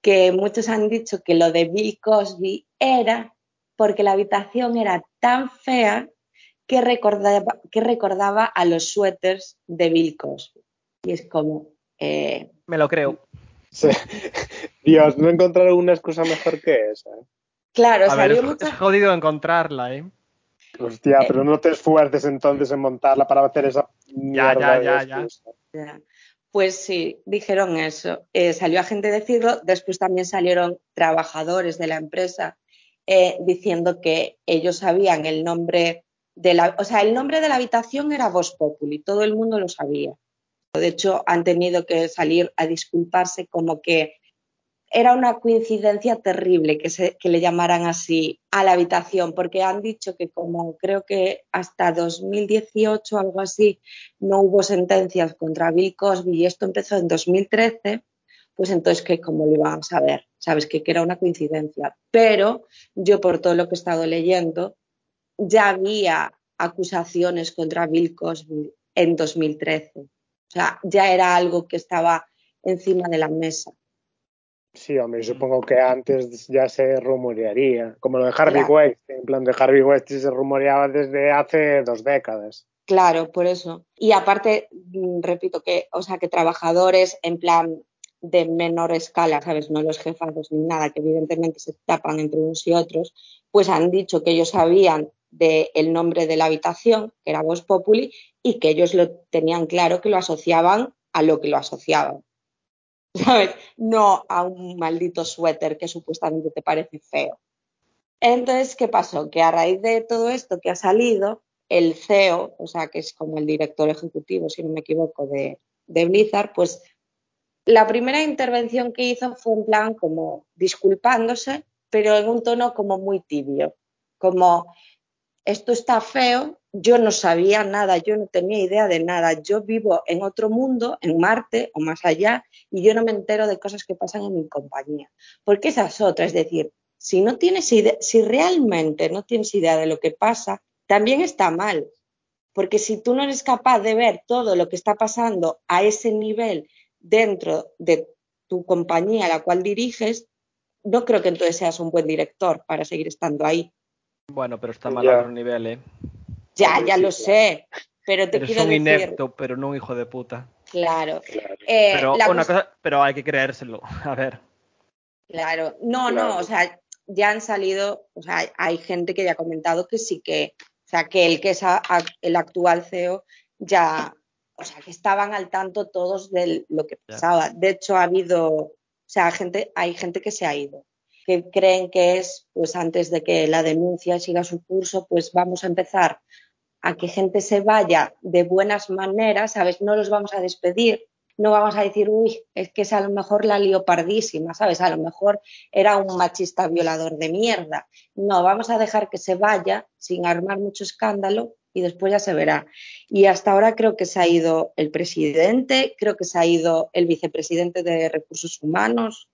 que muchos han dicho que lo de Bill Cosby era porque la habitación era tan fea que recordaba, que recordaba a los suéteres de Bill Cosby. Y es como... Eh, Me lo creo. Sí. Dios, no encontraron una excusa mejor que esa. Claro, A salió ver, es, mucha... es jodido encontrarla, ¿eh? Hostia, pero no te esfuerces entonces en montarla para hacer esa Ya, mierda ya, ya, excusa. Ya. Pues sí, dijeron eso. Eh, salió a gente decirlo, después también salieron trabajadores de la empresa eh, diciendo que ellos sabían el nombre de la, o sea, el nombre de la habitación era Voz Populi, todo el mundo lo sabía. De hecho, han tenido que salir a disculparse como que era una coincidencia terrible que, se, le llamaran así a la habitación, porque han dicho que como creo que hasta 2018 o algo así no hubo sentencias contra Bill Cosby y esto empezó en 2013, pues entonces que cómo lo iban a saber, sabes que, que era una coincidencia. Pero yo por todo lo que he estado leyendo, ya había acusaciones contra Bill Cosby en 2013. O sea, ya era algo que estaba encima de la mesa. Sí, hombre, supongo que antes ya se rumorearía, como lo de Harvey Claro. West, en plan de Harvey West se rumoreaba desde hace dos décadas. Claro, por eso. Y aparte, mm, repito que, o sea, que trabajadores en plan de menor escala, ¿sabes? No los jefados ni nada, que evidentemente se tapan entre unos y otros, pues han dicho que ellos sabían del nombre de la habitación, que era Voz Populi, y que ellos lo tenían claro que lo asociaban a lo que lo asociaban. No a un maldito suéter que supuestamente te parece feo. Entonces, ¿qué pasó? Que a raíz de todo esto que ha salido, el CEO, o sea, que es como el director ejecutivo, si no me equivoco, de, de Blizzard, pues la primera intervención que hizo fue en plan como disculpándose, pero en un tono como muy tibio, como esto está feo, yo no sabía nada, yo no tenía idea de nada, yo vivo en otro mundo, en Marte o más allá, y yo no me entero de cosas que pasan en mi compañía. Porque esa es otra, es decir, si no tienes idea, si realmente no tienes idea de lo que pasa, también está mal. Porque si tú no eres capaz de ver todo lo que está pasando a ese nivel dentro de tu compañía a la cual diriges, no creo que entonces seas un buen director para seguir estando ahí. Bueno, pero está mal Ya. a otro nivel, ¿eh? Ya, ya lo sé, pero te Eres quiero un decir, inepto, pero no un hijo de puta. claro. Eh, Pero, la una cosa- pero hay que creérselo. A ver. Claro, no, Claro. no, o sea, ya han salido, o sea, hay gente que ya ha comentado que sí que, o sea, que el que es a- a- el actual CEO ya, o sea, que estaban al tanto todos de lo que pasaba. De hecho, ha habido, o sea, gente, hay gente que se ha ido, que creen que es, pues antes de que la denuncia siga su curso, pues vamos a empezar a que gente se vaya de buenas maneras, ¿sabes? No los vamos a despedir, no vamos a decir, uy, es que es a lo mejor la liopardísima, ¿sabes? A lo mejor era un machista violador de mierda. No, vamos a dejar que se vaya sin armar mucho escándalo y después ya se verá. Y hasta ahora creo que se ha ido el presidente, creo que se ha ido el vicepresidente de Recursos Humanos,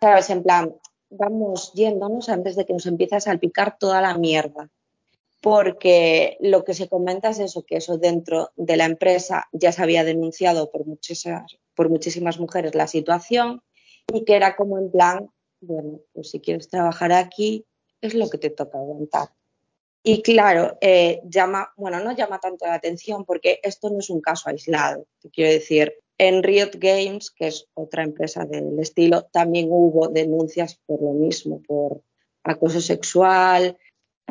¿sabes? En plan, vamos yéndonos antes de que nos empiece a salpicar toda la mierda porque lo que se comenta es eso, que eso dentro de la empresa ya se había denunciado por muchísimas, por muchísimas mujeres la situación y que era como en plan, bueno, pues si quieres trabajar aquí es lo que te toca aguantar. Y claro, eh, llama, bueno, no llama tanto la atención porque esto no es un caso aislado. Te quiero decir, en Riot Games, que es otra empresa del estilo, también hubo denuncias por lo mismo, por acoso sexual,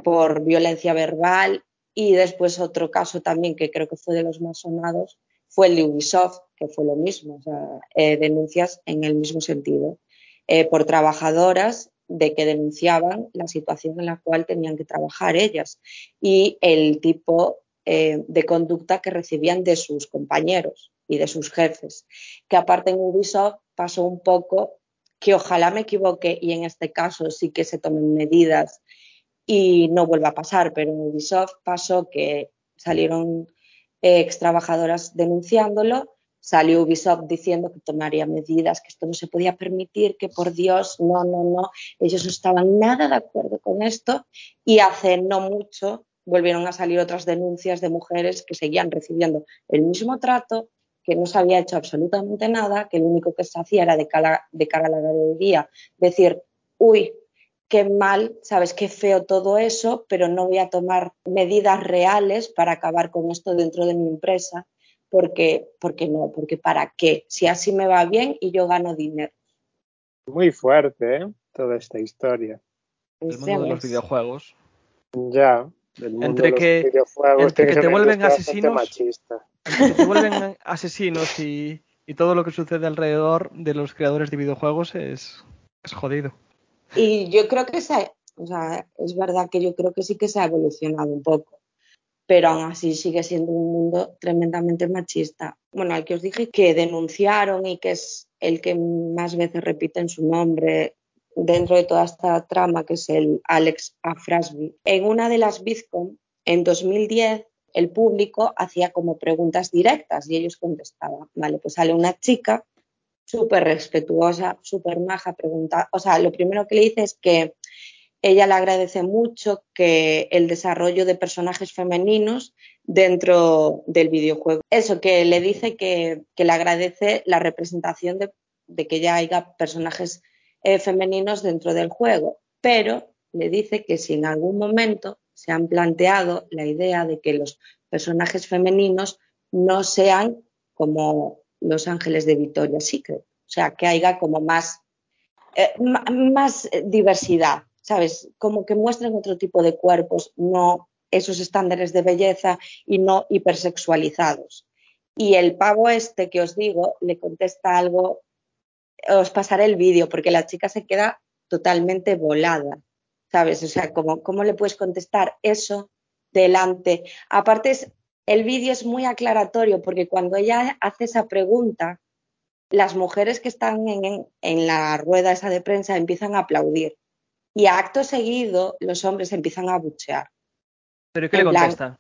por violencia verbal. Y después otro caso también que creo que fue de los más sonados fue el de Ubisoft, que fue lo mismo, eh, denuncias en el mismo sentido, eh, por trabajadoras de que denunciaban la situación en la cual tenían que trabajar ellas y el tipo eh, de conducta que recibían de sus compañeros y de sus jefes, que aparte en Ubisoft pasó un poco que ojalá me equivoque y en este caso sí que se tomen medidas y no vuelva a pasar, pero en Ubisoft pasó que salieron eh, ex trabajadoras denunciándolo, salió Ubisoft diciendo que tomaría medidas, que esto no se podía permitir, que por Dios, no, no, no, ellos no estaban nada de acuerdo con esto y hace no mucho volvieron a salir otras denuncias de mujeres que seguían recibiendo el mismo trato, que no se había hecho absolutamente nada, que lo único que se hacía era de cara, de cara a la galería decir, uy, qué mal, sabes, qué feo todo eso, pero no voy a tomar medidas reales para acabar con esto dentro de mi empresa, porque, porque no, porque para qué, si así me va bien y yo gano dinero. Muy fuerte, ¿eh? Toda esta historia. El mundo de los videojuegos. Ya, el mundo Entre de los que- videojuegos entre que te vuelven asesinos, machista. Que te vuelven asesinos y, y todo lo que sucede alrededor de los creadores de videojuegos es, es jodido. Y yo creo que se, O sea, es verdad que yo creo que sí que se ha evolucionado un poco, pero aún así sigue siendo un mundo tremendamente machista. Bueno, al que os dije que denunciaron y que es el que más veces repiten su nombre dentro de toda esta trama, que es el Alex Afrasby. En una de las BizCon, en 2010, el público hacía como preguntas directas y ellos contestaban. Vale, pues sale una chica súper respetuosa, súper maja, pregunta. O sea, lo primero que le dice es que ella le agradece mucho que el desarrollo de personajes femeninos dentro del videojuego. Eso, que le dice que, le agradece la representación de, de que ya haya personajes eh, femeninos dentro del juego, pero le dice que si en algún momento se han planteado la idea de que los personajes femeninos no sean como los ángeles de Victoria's Secret, o sea, que haya como más, eh, más diversidad, ¿sabes? Como que muestren otro tipo de cuerpos, no esos estándares de belleza y no hipersexualizados. Y el pavo este que os digo le contesta algo os pasaré el vídeo porque la chica se queda totalmente volada, ¿sabes? O sea, ¿cómo, cómo le puedes contestar eso delante? Aparte, es, el vídeo es muy aclaratorio porque cuando ella hace esa pregunta, las mujeres que están en, en la rueda esa de prensa empiezan a aplaudir y a acto seguido los hombres empiezan a abuchear. ¿Pero qué le contesta? Plan,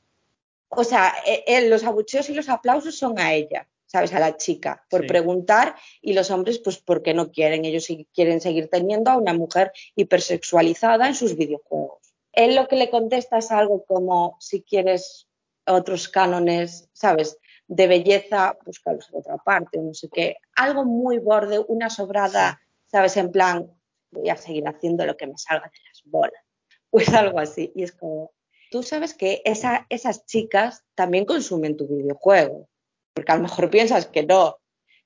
o sea, eh, eh, los abucheos y los aplausos son a ella. ¿sabes? A la chica por sí. preguntar y los hombres, pues porque no quieren, ellos quieren seguir teniendo a una mujer hipersexualizada en sus videojuegos. Él lo que le contesta es algo como, si quieres otros cánones, ¿sabes? De belleza, búscalos en otra parte, no sé qué. Algo muy borde, una sobrada. ¿sabes? En plan, voy a seguir haciendo lo que me salga de las bolas. Pues algo así. Y es como, tú sabes que esa, esas chicas también consumen tu videojuego porque a lo mejor piensas que no,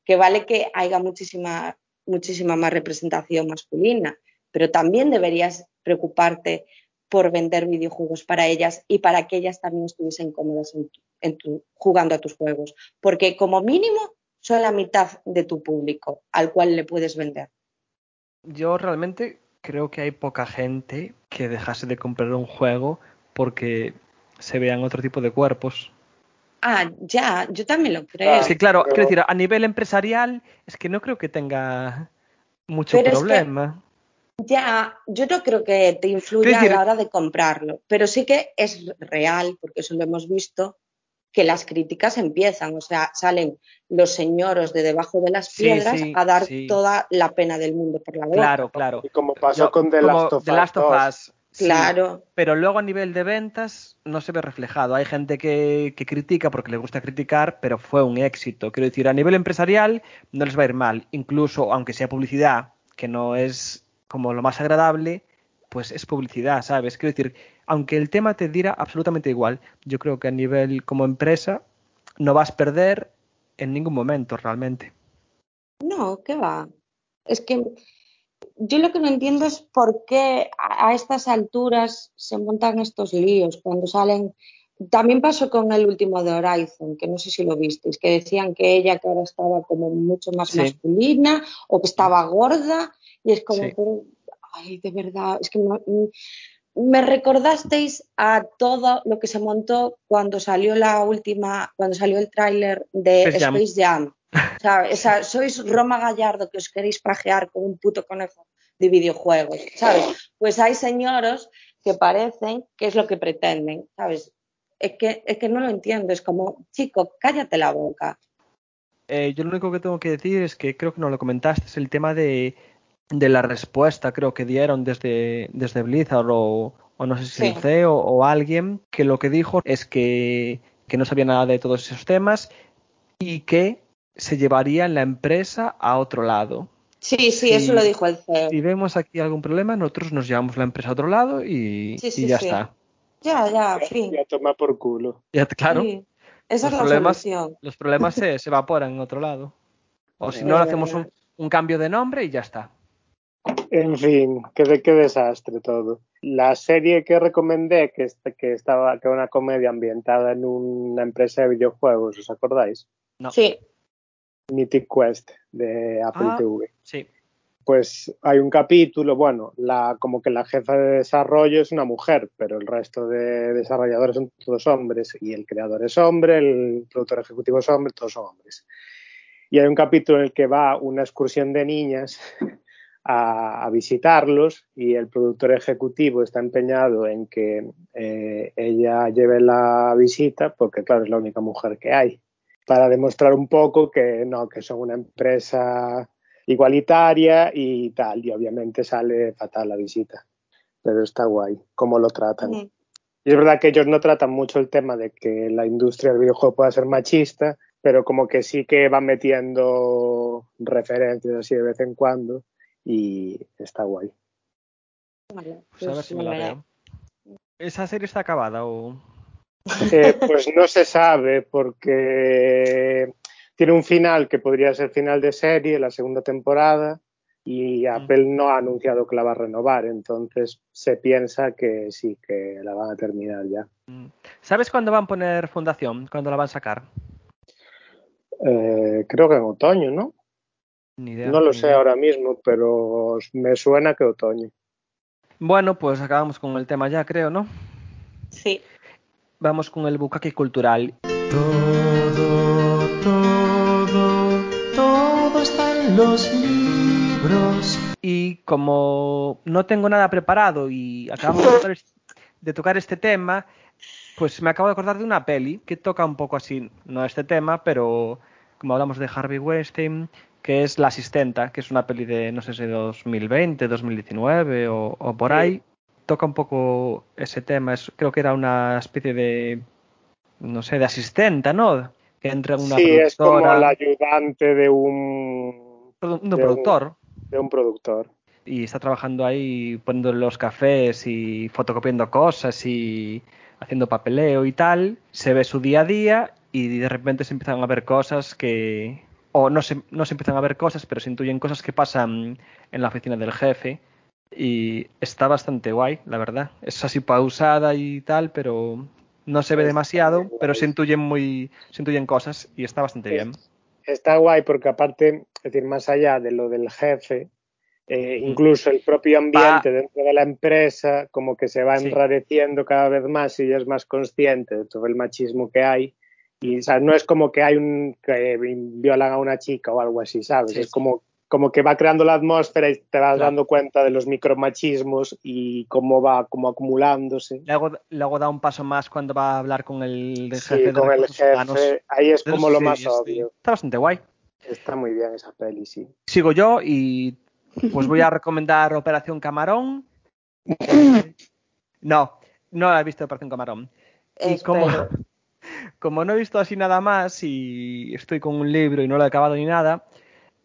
que vale que haya muchísima, muchísima más representación masculina, pero también deberías preocuparte por vender videojuegos para ellas y para que ellas también estuviesen cómodas en tu, en tu, jugando a tus juegos, porque como mínimo son la mitad de tu público al cual le puedes vender. Yo realmente creo que hay poca gente que dejase de comprar un juego porque se vean otro tipo de cuerpos. Ah, ya, yo también lo creo. Es que claro, pero... quiero decir, a nivel empresarial es que no creo que tenga mucho pero problema. Es que, ya, yo no creo que te influya decir... a la hora de comprarlo, pero sí que es real, porque eso lo hemos visto, que las críticas empiezan, o sea, salen los señoros de debajo de las piedras sí, sí, a dar sí. toda la pena del mundo por la boca. Claro, claro. Y como pasó Yo, con The Last of The Us Last of 2. Us, Sí, Claro. pero luego a nivel de ventas no se ve reflejado. Hay gente que, que, critica porque le gusta criticar, pero fue un éxito. Quiero decir, a nivel empresarial no les va a ir mal. Incluso, aunque sea publicidad, que no es como lo más agradable, pues es publicidad, ¿sabes? Quiero decir, aunque el tema te diera absolutamente igual, yo creo que a nivel como empresa no vas a perder en ningún momento realmente. No, ¿qué va? Es que yo lo que no entiendo es por qué a estas alturas se montan estos líos cuando salen. También pasó con el último de Horizon, que no sé si lo visteis, que decían que ella que ahora estaba como mucho más Sí. masculina o que estaba gorda y es como, Sí. pero, ay, de verdad, es que no- me recordasteis a todo lo que se montó cuando salió la última, cuando salió el tráiler de Space Jam. Space Jam. O sea, sois Roma Gallardo que os queréis pajear con un puto conejo de videojuegos, ¿sabes? Pues hay señoros que parecen que es lo que pretenden, ¿sabes? Es que, es que no lo entiendo, es como, chico, cállate la boca. Eh, yo lo único que tengo que decir es que creo que no lo comentaste, es el tema de, de la respuesta, creo que dieron desde, desde Blizzard o, o no sé si Sí. el CEO o alguien, que lo que dijo es que, que no sabía nada de todos esos temas y que se llevarían la empresa a otro lado. Sí, sí, Sí. eso lo dijo el CEO. Si vemos aquí algún problema, nosotros nos llevamos la empresa a otro lado y, Sí, y sí, ya sí. está. Ya, ya, fin. Ya toma por culo. Ya, claro, Sí, esa Los es la problemas- solución. los problemas se, se evaporan en otro lado. O si no, hacemos un, un cambio de nombre y ya está. En fin, qué, de- qué desastre todo. La serie que recomendé, que, est- que estaba que era una comedia ambientada en una empresa de videojuegos, ¿os acordáis? No. Sí, Mythic Quest de Apple Ah. TV. Sí. pues hay un capítulo, bueno, la, como que la jefa de desarrollo es una mujer, pero el resto de desarrolladores son todos hombres y el creador es hombre, el productor ejecutivo es hombre, todos son hombres. Y hay un capítulo en el que va una excursión de niñas a, a visitarlos y el productor ejecutivo está empeñado en que eh, ella lleve la visita porque, claro, es la única mujer que hay, para demostrar un poco que no, que son una empresa igualitaria y tal, y obviamente sale fatal la visita. Pero está guay, cómo lo tratan. Mm. Y es verdad que ellos no tratan mucho el tema de que la industria del videojuego pueda ser machista, pero como que sí que van metiendo referencias así de vez en cuando y está guay. Vale, Pues a ver pues si me la la- veo. ¿Esa serie está acabada o...? Eh, pues no se sabe porque tiene un final que podría ser final de serie, la segunda temporada, y Apple no ha anunciado que la va a renovar, entonces se piensa que sí, que la van a terminar ya. ¿Sabes cuándo van a poner fundación? ¿Cuándo la van a sacar? Eh, creo que en otoño, ¿no? Ni idea. No lo ni sé idea. ahora mismo, pero me suena que otoño. Bueno, pues acabamos con el tema ya, creo, ¿no? Sí. Vamos con el bucaque cultural. Todo, todo, todo está en los libros. Y como no tengo nada preparado y acabamos de tocar, es- de tocar este tema, pues me acabo de acordar de una peli que toca un poco así, no este tema, pero como hablamos de Harvey Weinstein, que es La Asistenta, que es una peli de, no sé si 2020, 2019 o, o por Sí. ahí. Toca un poco ese tema, es, creo que era una especie de, no sé, de asistenta, ¿no? Que entra una Sí, es como productora, el ayudante de un, produ- un de un- productor. de un productor. y está trabajando ahí poniendo los cafés y fotocopiando cosas y haciendo papeleo y tal, se ve su día a día y de repente se empiezan a ver cosas que o no se, no se empiezan a ver cosas, pero se intuyen cosas que pasan en la oficina del jefe y está bastante guay, la verdad. Es así pausada y tal, pero no se ve demasiado, pero se intuyen muy se intuyen cosas y está bastante bien. Está guay porque aparte, es decir, más allá de lo del jefe, eh, incluso el propio ambiente dentro de la empresa como que se va Sí. enrareciendo cada vez más y es más consciente de todo el machismo que hay. Y o sea, no es como que hay un que violan a una chica o algo así, ¿sabes? Sí, es sí. como, como que va creando la atmósfera y te vas Claro. dando cuenta de los micromachismos y cómo va como acumulándose. Luego, luego da un paso más cuando va a hablar con el Sí, jefe de con el humanos. jefe, ahí es como lo sí, más sí. obvio. Está bastante guay. Está muy bien esa peli, sí. Sigo yo y pues voy a recomendar Operación Camarón. No, no la he visto Operación Camarón. Y como. Como no he visto así nada más y estoy con un libro y no lo he acabado ni nada,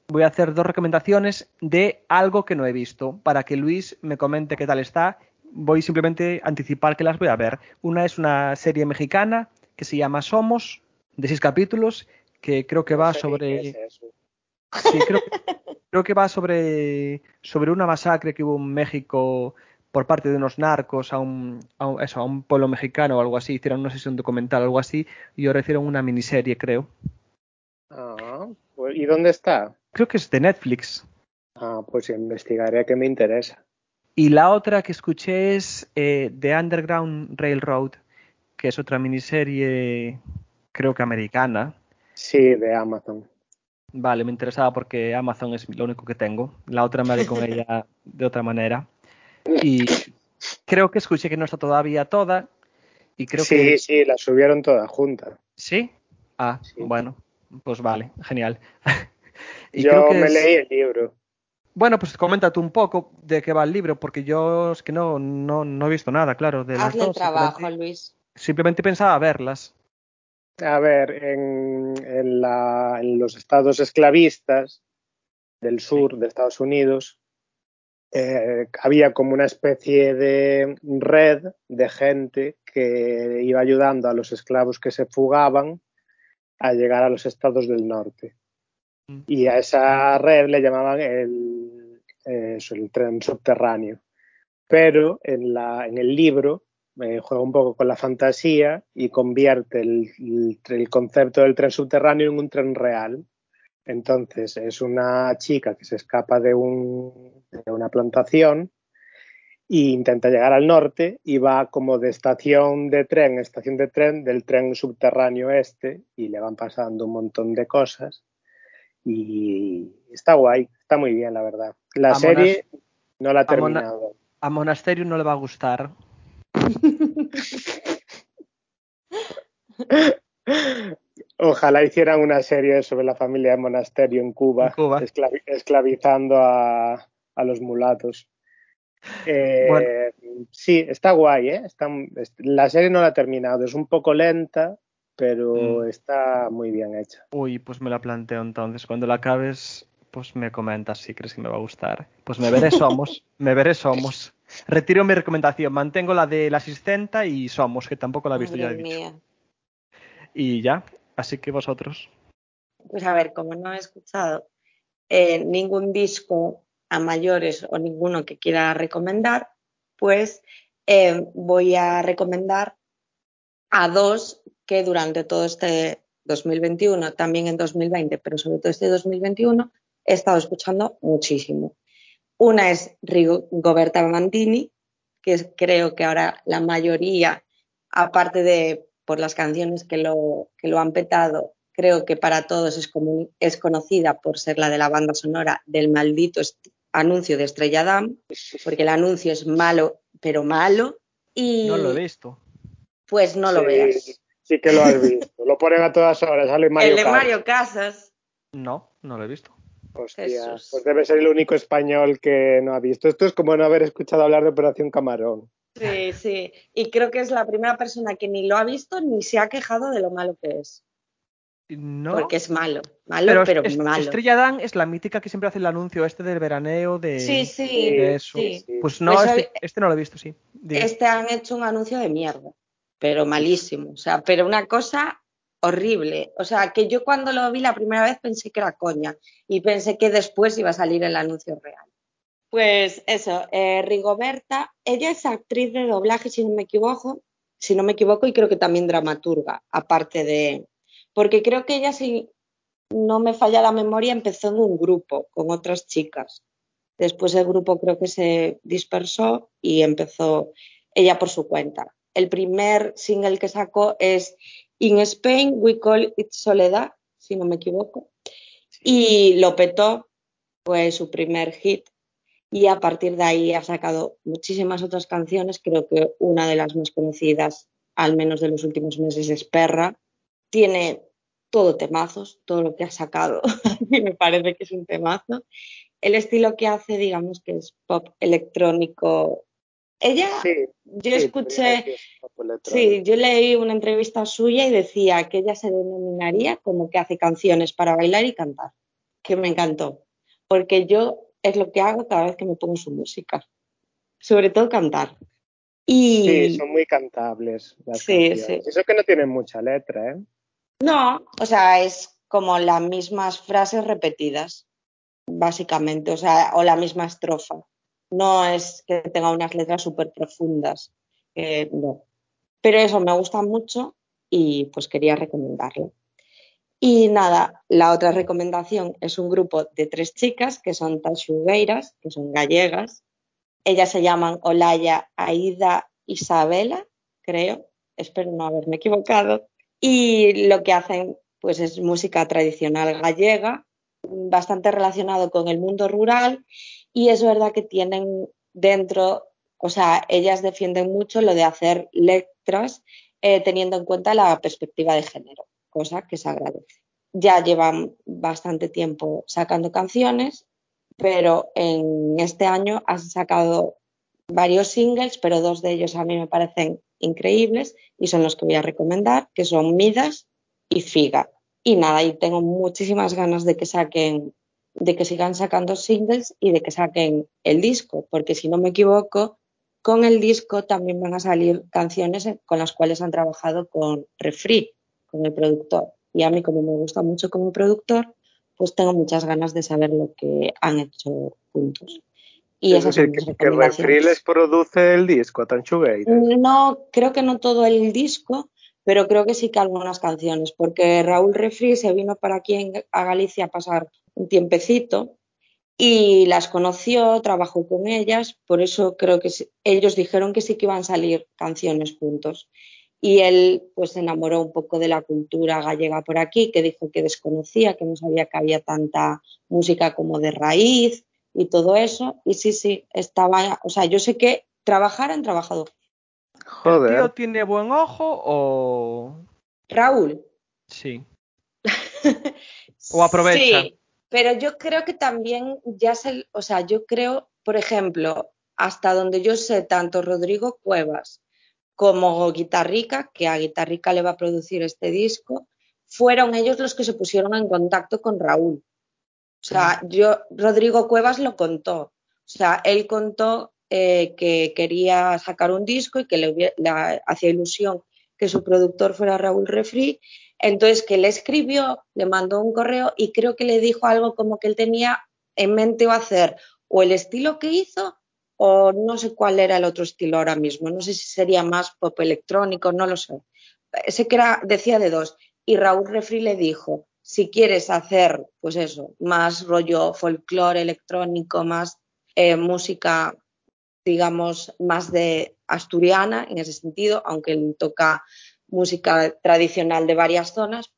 voy a hacer dos recomendaciones de algo que no he visto para que Luis me comente qué tal está. Voy simplemente a anticipar que las voy a ver. Una es una serie mexicana que se llama Somos, de seis capítulos, que creo que va sobre... es. Sí, creo, creo que va sobre, sobre una masacre que hubo en México por parte de unos narcos a un, a un- eso, a un pueblo mexicano o algo así. Hicieron, no sé si un documental o algo así, y ahora hicieron una miniserie, creo. Ah, pues, ¿y dónde está? Creo que es de Netflix. Ah, pues investigaré que me interesa. Y la otra que escuché es eh, The Underground Railroad, que es otra miniserie, creo que americana. Sí, de Amazon. Vale, me interesaba porque Amazon es lo único que tengo. La otra me haré con ella de otra manera. Y creo que escuché que no está todavía toda. Y creo sí, que. sí, la subieron toda junta. ¿Sí? Ah, Sí. bueno. Pues vale, genial. y Yo creo que me es- leí el libro. Bueno, pues comenta tú un poco de qué va el libro, porque yo es que no, no, no he visto nada, claro, de las Hazle el dos. trabajo, Simplemente, Luis. simplemente pensaba verlas. A ver, en, en la- en los estados esclavistas del sur de Estados Unidos eh, había como una especie de red de gente que iba ayudando a los esclavos que se fugaban a llegar a los estados del norte. Mm. Y a esa red le llamaban el, eh, el tren subterráneo. Pero en, la, en el libro eh, juega un poco con la fantasía y convierte el, el- el concepto del tren subterráneo en un tren real. Entonces es una chica que se escapa de, un, de una plantación e intenta llegar al norte y va como de estación de tren, estación de tren del tren subterráneo este y le van pasando un montón de cosas y está guay, está muy bien la verdad. La A serie no la ha Mona- terminado. A Monasterio no le va a gustar. Ojalá hicieran una serie sobre la familia de monasterio en Cuba, En Cuba. esclavi- esclavizando a, a los mulatos. Eh, Bueno. Sí, está guay, ¿eh? Está, es- la serie no la ha terminado, es un poco lenta, pero Mm. está muy bien hecha. Uy, pues me la planteo entonces. Cuando la acabes, pues me comentas si crees que me va a gustar. Pues me veré Somos. me veré Somos. Retiro mi recomendación. Mantengo la de la asistenta y Somos, que tampoco la he visto ya. He dicho. mía. Y ya. Así que vosotros. Pues a ver, como no he escuchado eh, ningún disco a mayores o ninguno que quiera recomendar, pues eh, voy a recomendar a dos que durante todo este 2021, también en 2020, pero sobre todo este 2021, he estado escuchando muchísimo. Una es Rigoberta Mandini, que creo que ahora la mayoría, aparte de por las canciones que lo, que lo han petado, creo que para todos es, comu- es conocida por ser la de la banda sonora del maldito anuncio de Estrella Damm, porque el anuncio es malo, pero malo, y No lo he visto. pues no lo veas. Sí que lo has visto. lo ponen a todas horas, sale Mario el de. Mario Casas, No, no lo he visto. Hostia, Jesús. pues debe ser el único español que no ha visto. Esto es como no haber escuchado hablar de Operación Camarón. Sí, sí. Y creo que es la primera persona que ni lo ha visto ni se ha quejado de lo malo que es. No. Porque es malo. Malo, pero, es- malo. Estrella Dan es la mítica que siempre hace el anuncio este del veraneo de, Sí, sí, de eso. sí. Pues no, Pues este, este no lo he visto, sí. Este han hecho un anuncio de mierda, pero malísimo. O sea, pero una cosa horrible. O sea, que yo cuando lo vi la primera vez pensé que era coña y pensé que después iba a salir el anuncio real. Pues eso, eh, Rigoberta, ella es actriz de doblaje, si no me equivoco, si no me equivoco, y creo que también dramaturga, aparte de. Porque creo que ella, si no me falla la memoria, empezó en un grupo con otras chicas. Después el grupo creo que se dispersó y empezó ella por su cuenta. El primer single que sacó es In Spain We Call It Soledad, si no me equivoco, y lo petó, fue su primer hit. Y a partir de ahí ha sacado muchísimas otras canciones. Creo que una de las más conocidas, al menos de los últimos meses, es Perra. Tiene todo temazos, todo lo que ha sacado. a mí me parece que es un temazo el estilo que hace, digamos que es pop electrónico. Ella, Sí, yo sí, escuché, sí, yo leí una entrevista suya y decía que ella se denominaría como que hace canciones para bailar y cantar, que me encantó, porque yo es lo que hago cada vez que me pongo su música, sobre todo cantar. Y Sí, son muy cantables las Sí, canciones. sí. Eso que no tienen mucha letra, ¿eh? no, o sea, es como las mismas frases repetidas, básicamente, o sea, o la misma estrofa. No es que tenga unas letras súper profundas, eh, no. Pero eso me gusta mucho y pues quería recomendarlo. Y nada, la otra recomendación es un grupo de tres chicas que son taxugueiras, que son gallegas. Ellas se llaman Olaya, Aida, Isabela, creo. Espero no haberme equivocado. Y lo que hacen pues es música tradicional gallega, bastante relacionado con el mundo rural y es verdad que tienen dentro, o sea, ellas defienden mucho lo de hacer letras eh, teniendo en cuenta la perspectiva de género, cosa que se agradece. Ya llevan bastante tiempo sacando canciones, pero en este año han sacado varios singles, pero dos de ellos a mí me parecen increíbles y son los que voy a recomendar, que son Midas y Figa. Y nada, y tengo muchísimas ganas de que saquen, de que sigan sacando singles y de que saquen el disco, porque si no me equivoco, con el disco también van a salir canciones con las cuales han trabajado con Refree, con el productor. Y a mí, como me gusta mucho como productor, pues tengo muchas ganas de saber lo que han hecho juntos. Y es decir, que, que Refree recomendaciones. les produce el disco a Tanchugueira. No, creo que no todo el disco, pero creo que sí que algunas canciones, porque Raúl Refri se vino para aquí a Galicia a pasar un tiempecito y las conoció, trabajó con ellas, por eso creo que ellos dijeron que sí que iban a salir canciones juntos. Y él pues se enamoró un poco de la cultura gallega por aquí, que dijo que desconocía, que no sabía que había tanta música como de raíz y todo eso. Y sí, sí, estaba, o sea, yo sé que trabajar han trabajado. ¿El Joder. tío tiene buen ojo o...? Raúl, Sí. O aprovecha. Sí, pero yo creo que también ya se, o sea, yo creo, por ejemplo, hasta donde yo sé, tanto Rodrigo Cuevas como Guitarrica, que a Guitarrica le va a producir este disco, fueron ellos los que se pusieron en contacto con Raúl. O sea, yo, Rodrigo Cuevas lo contó. O sea, él contó eh, que quería sacar un disco y que le, hacía ilusión que su productor fuera Raúl Refri. Entonces, que le escribió, le mandó un correo y creo que le dijo algo como que él tenía en mente o hacer o el estilo que hizo o no sé cuál era el otro estilo ahora mismo. No sé si sería más pop electrónico, no lo sé. Sé que era, decía de dos. Y Raúl Refri le dijo, si quieres hacer, pues eso, más rollo folclore electrónico, más eh, música, digamos, más de asturiana en ese sentido, aunque él toca música tradicional de varias zonas,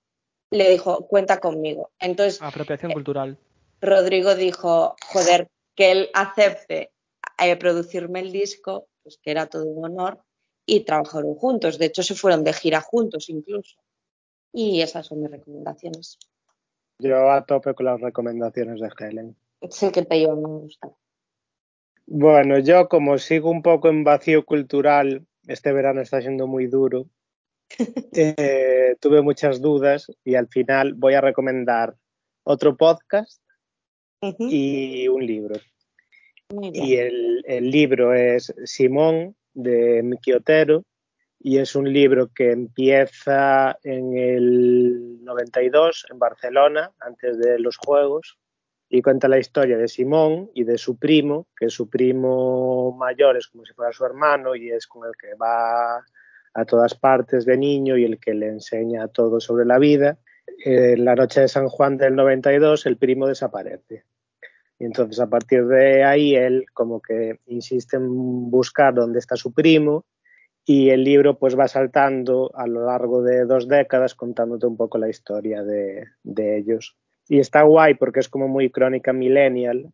le dijo, cuenta conmigo. Entonces, Apropiación cultural. Rodrigo dijo, joder, que él acepte eh, producirme el disco, pues que era todo un honor, y trabajaron juntos. De hecho, se fueron de gira juntos incluso. Y esas son mis recomendaciones. Yo a tope con las recomendaciones de Helen. Sé que te iban a gustar. Bueno, yo como sigo un poco en vacío cultural, este verano está siendo muy duro, eh, tuve muchas dudas y al final voy a recomendar otro podcast y un libro. Y el, libro es Simón de Miki Otero y es un libro que empieza en el 92 en Barcelona, antes de los Juegos, y cuenta la historia de Simón y de su primo, que su primo mayor es como si fuera su hermano y es con el que va a todas partes de niño y el que le enseña todo sobre la vida. En la noche de San Juan del 92 el primo desaparece. Y entonces a partir de ahí él como que insiste en buscar dónde está su primo y el libro pues va saltando a lo largo de dos décadas contándote un poco la historia de, de ellos. Y está guay porque es como muy crónica millennial,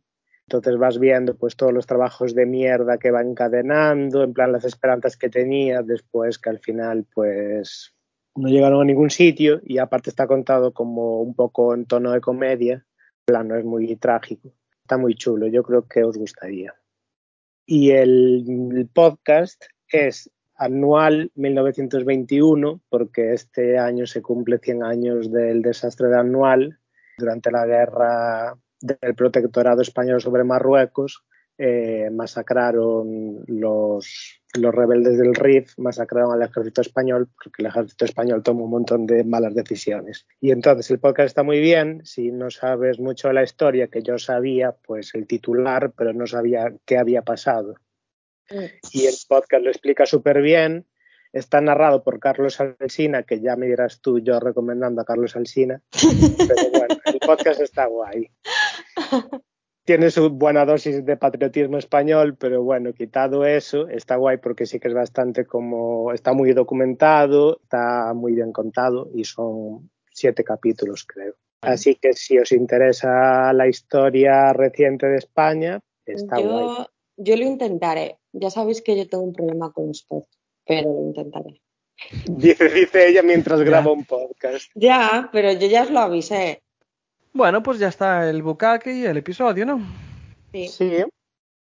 entonces vas viendo pues todos los trabajos de mierda que va encadenando, en plan las esperanzas que tenía, después que al final pues no llegaron a ningún sitio y aparte está contado como un poco en tono de comedia, en plan no es muy trágico, está muy chulo, yo creo que os gustaría. Y el, podcast es anual 1921 porque este año se cumple 100 años del desastre de anual durante la guerra del protectorado español sobre Marruecos eh, masacraron los, los rebeldes del RIF, masacraron al ejército español porque el ejército español tomó un montón de malas decisiones. Y entonces el podcast está muy bien, si no sabes mucho de la historia, que yo sabía, pues el titular, pero no sabía qué había pasado. Y el podcast lo explica súper bien. Está narrado por Carlos Alsina, que ya me dirás tú, yo recomendando a Carlos Alsina. Pero bueno, el podcast está guay. Tiene su buena dosis de patriotismo español, pero bueno, quitado eso, está guay porque sí que es bastante como. Está muy documentado, está muy bien contado y son siete capítulos, creo. Así que si os interesa la historia reciente de España, está guay. Yo, lo intentaré. Ya sabéis que yo tengo un problema con los podcasts, pero lo intentaré. Dice, dice ella mientras graba un podcast. Ya, pero yo ya os lo avisé. Bueno, pues ya está el bucaque y el episodio, ¿no? Sí. Sí.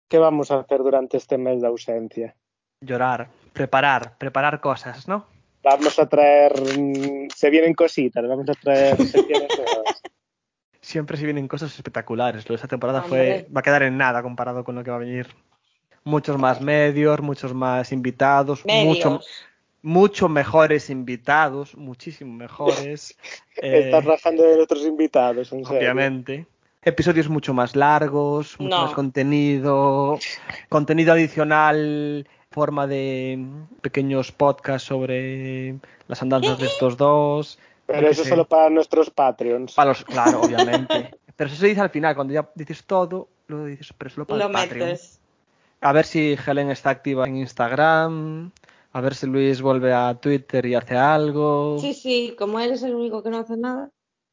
¿Qué vamos a hacer durante este mes de ausencia? Llorar, preparar, preparar cosas, ¿no? Vamos a traer. mm, Se vienen cositas, vamos a traer. Siempre se vienen cosas espectaculares. Lo de esta temporada fue va a quedar en nada comparado con lo que va a venir. Muchos más medios, muchos más invitados, Medios. mucho mucho mejores invitados, muchísimo mejores. eh, Estás rajando de otros invitados, en serio. obviamente. Episodios mucho más largos, mucho No. más contenido, contenido adicional forma de pequeños podcasts sobre las andanzas de estos dos. Pero eso sé. solo para nuestros Patreons. Para los, claro, obviamente. Pero eso se dice al final, cuando ya dices todo, luego dices, pero solo para Lo el Patreon. A ver si Helen está activa en Instagram. A ver si Luis vuelve a Twitter y hace algo. Sí, sí, como eres el único que no hace nada.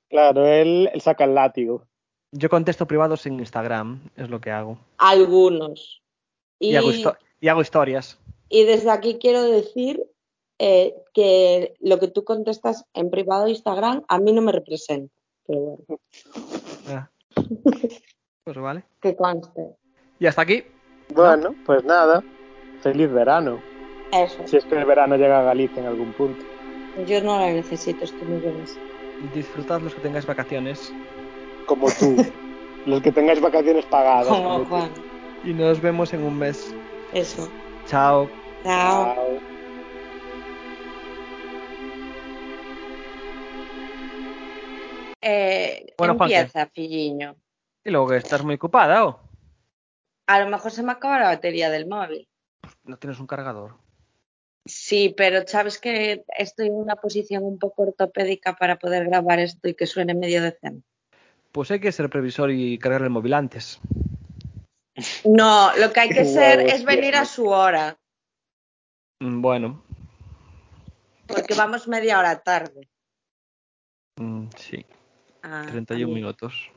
Claro, él, él saca el látigo. Yo contesto privados en Instagram, es lo que hago. Algunos. Y, Y, hago, histo- y hago historias. y desde aquí quiero decir eh, que lo que tú contestas en privado de Instagram a mí no me representa. Pero bueno, Ah. Pues vale. que conste. Y hasta aquí. Bueno, pues nada. Feliz verano. Eso. Si es que el verano llega a Galicia en algún punto. Yo no lo necesito, estoy muy bien así. Disfrutad los que tengáis vacaciones. Como tú. Los que tengáis vacaciones pagadas. Como como tú. Juan. Y nos vemos en un mes. Eso. Chao. Chao. Chao. Eh, Bueno, empieza, filliño. Y luego que estás muy ocupada, ¿o? A lo mejor se me acaba la batería del móvil. No tienes un cargador. Sí, pero sabes que estoy en una posición un poco ortopédica para poder grabar esto y que suene medio decente. Pues hay que ser previsor y cargar el móvil antes. No, lo que hay que ser es venir a su hora, Mm, Bueno, porque vamos media hora tarde. mm, sí. Ah, 31 amigo. minutos.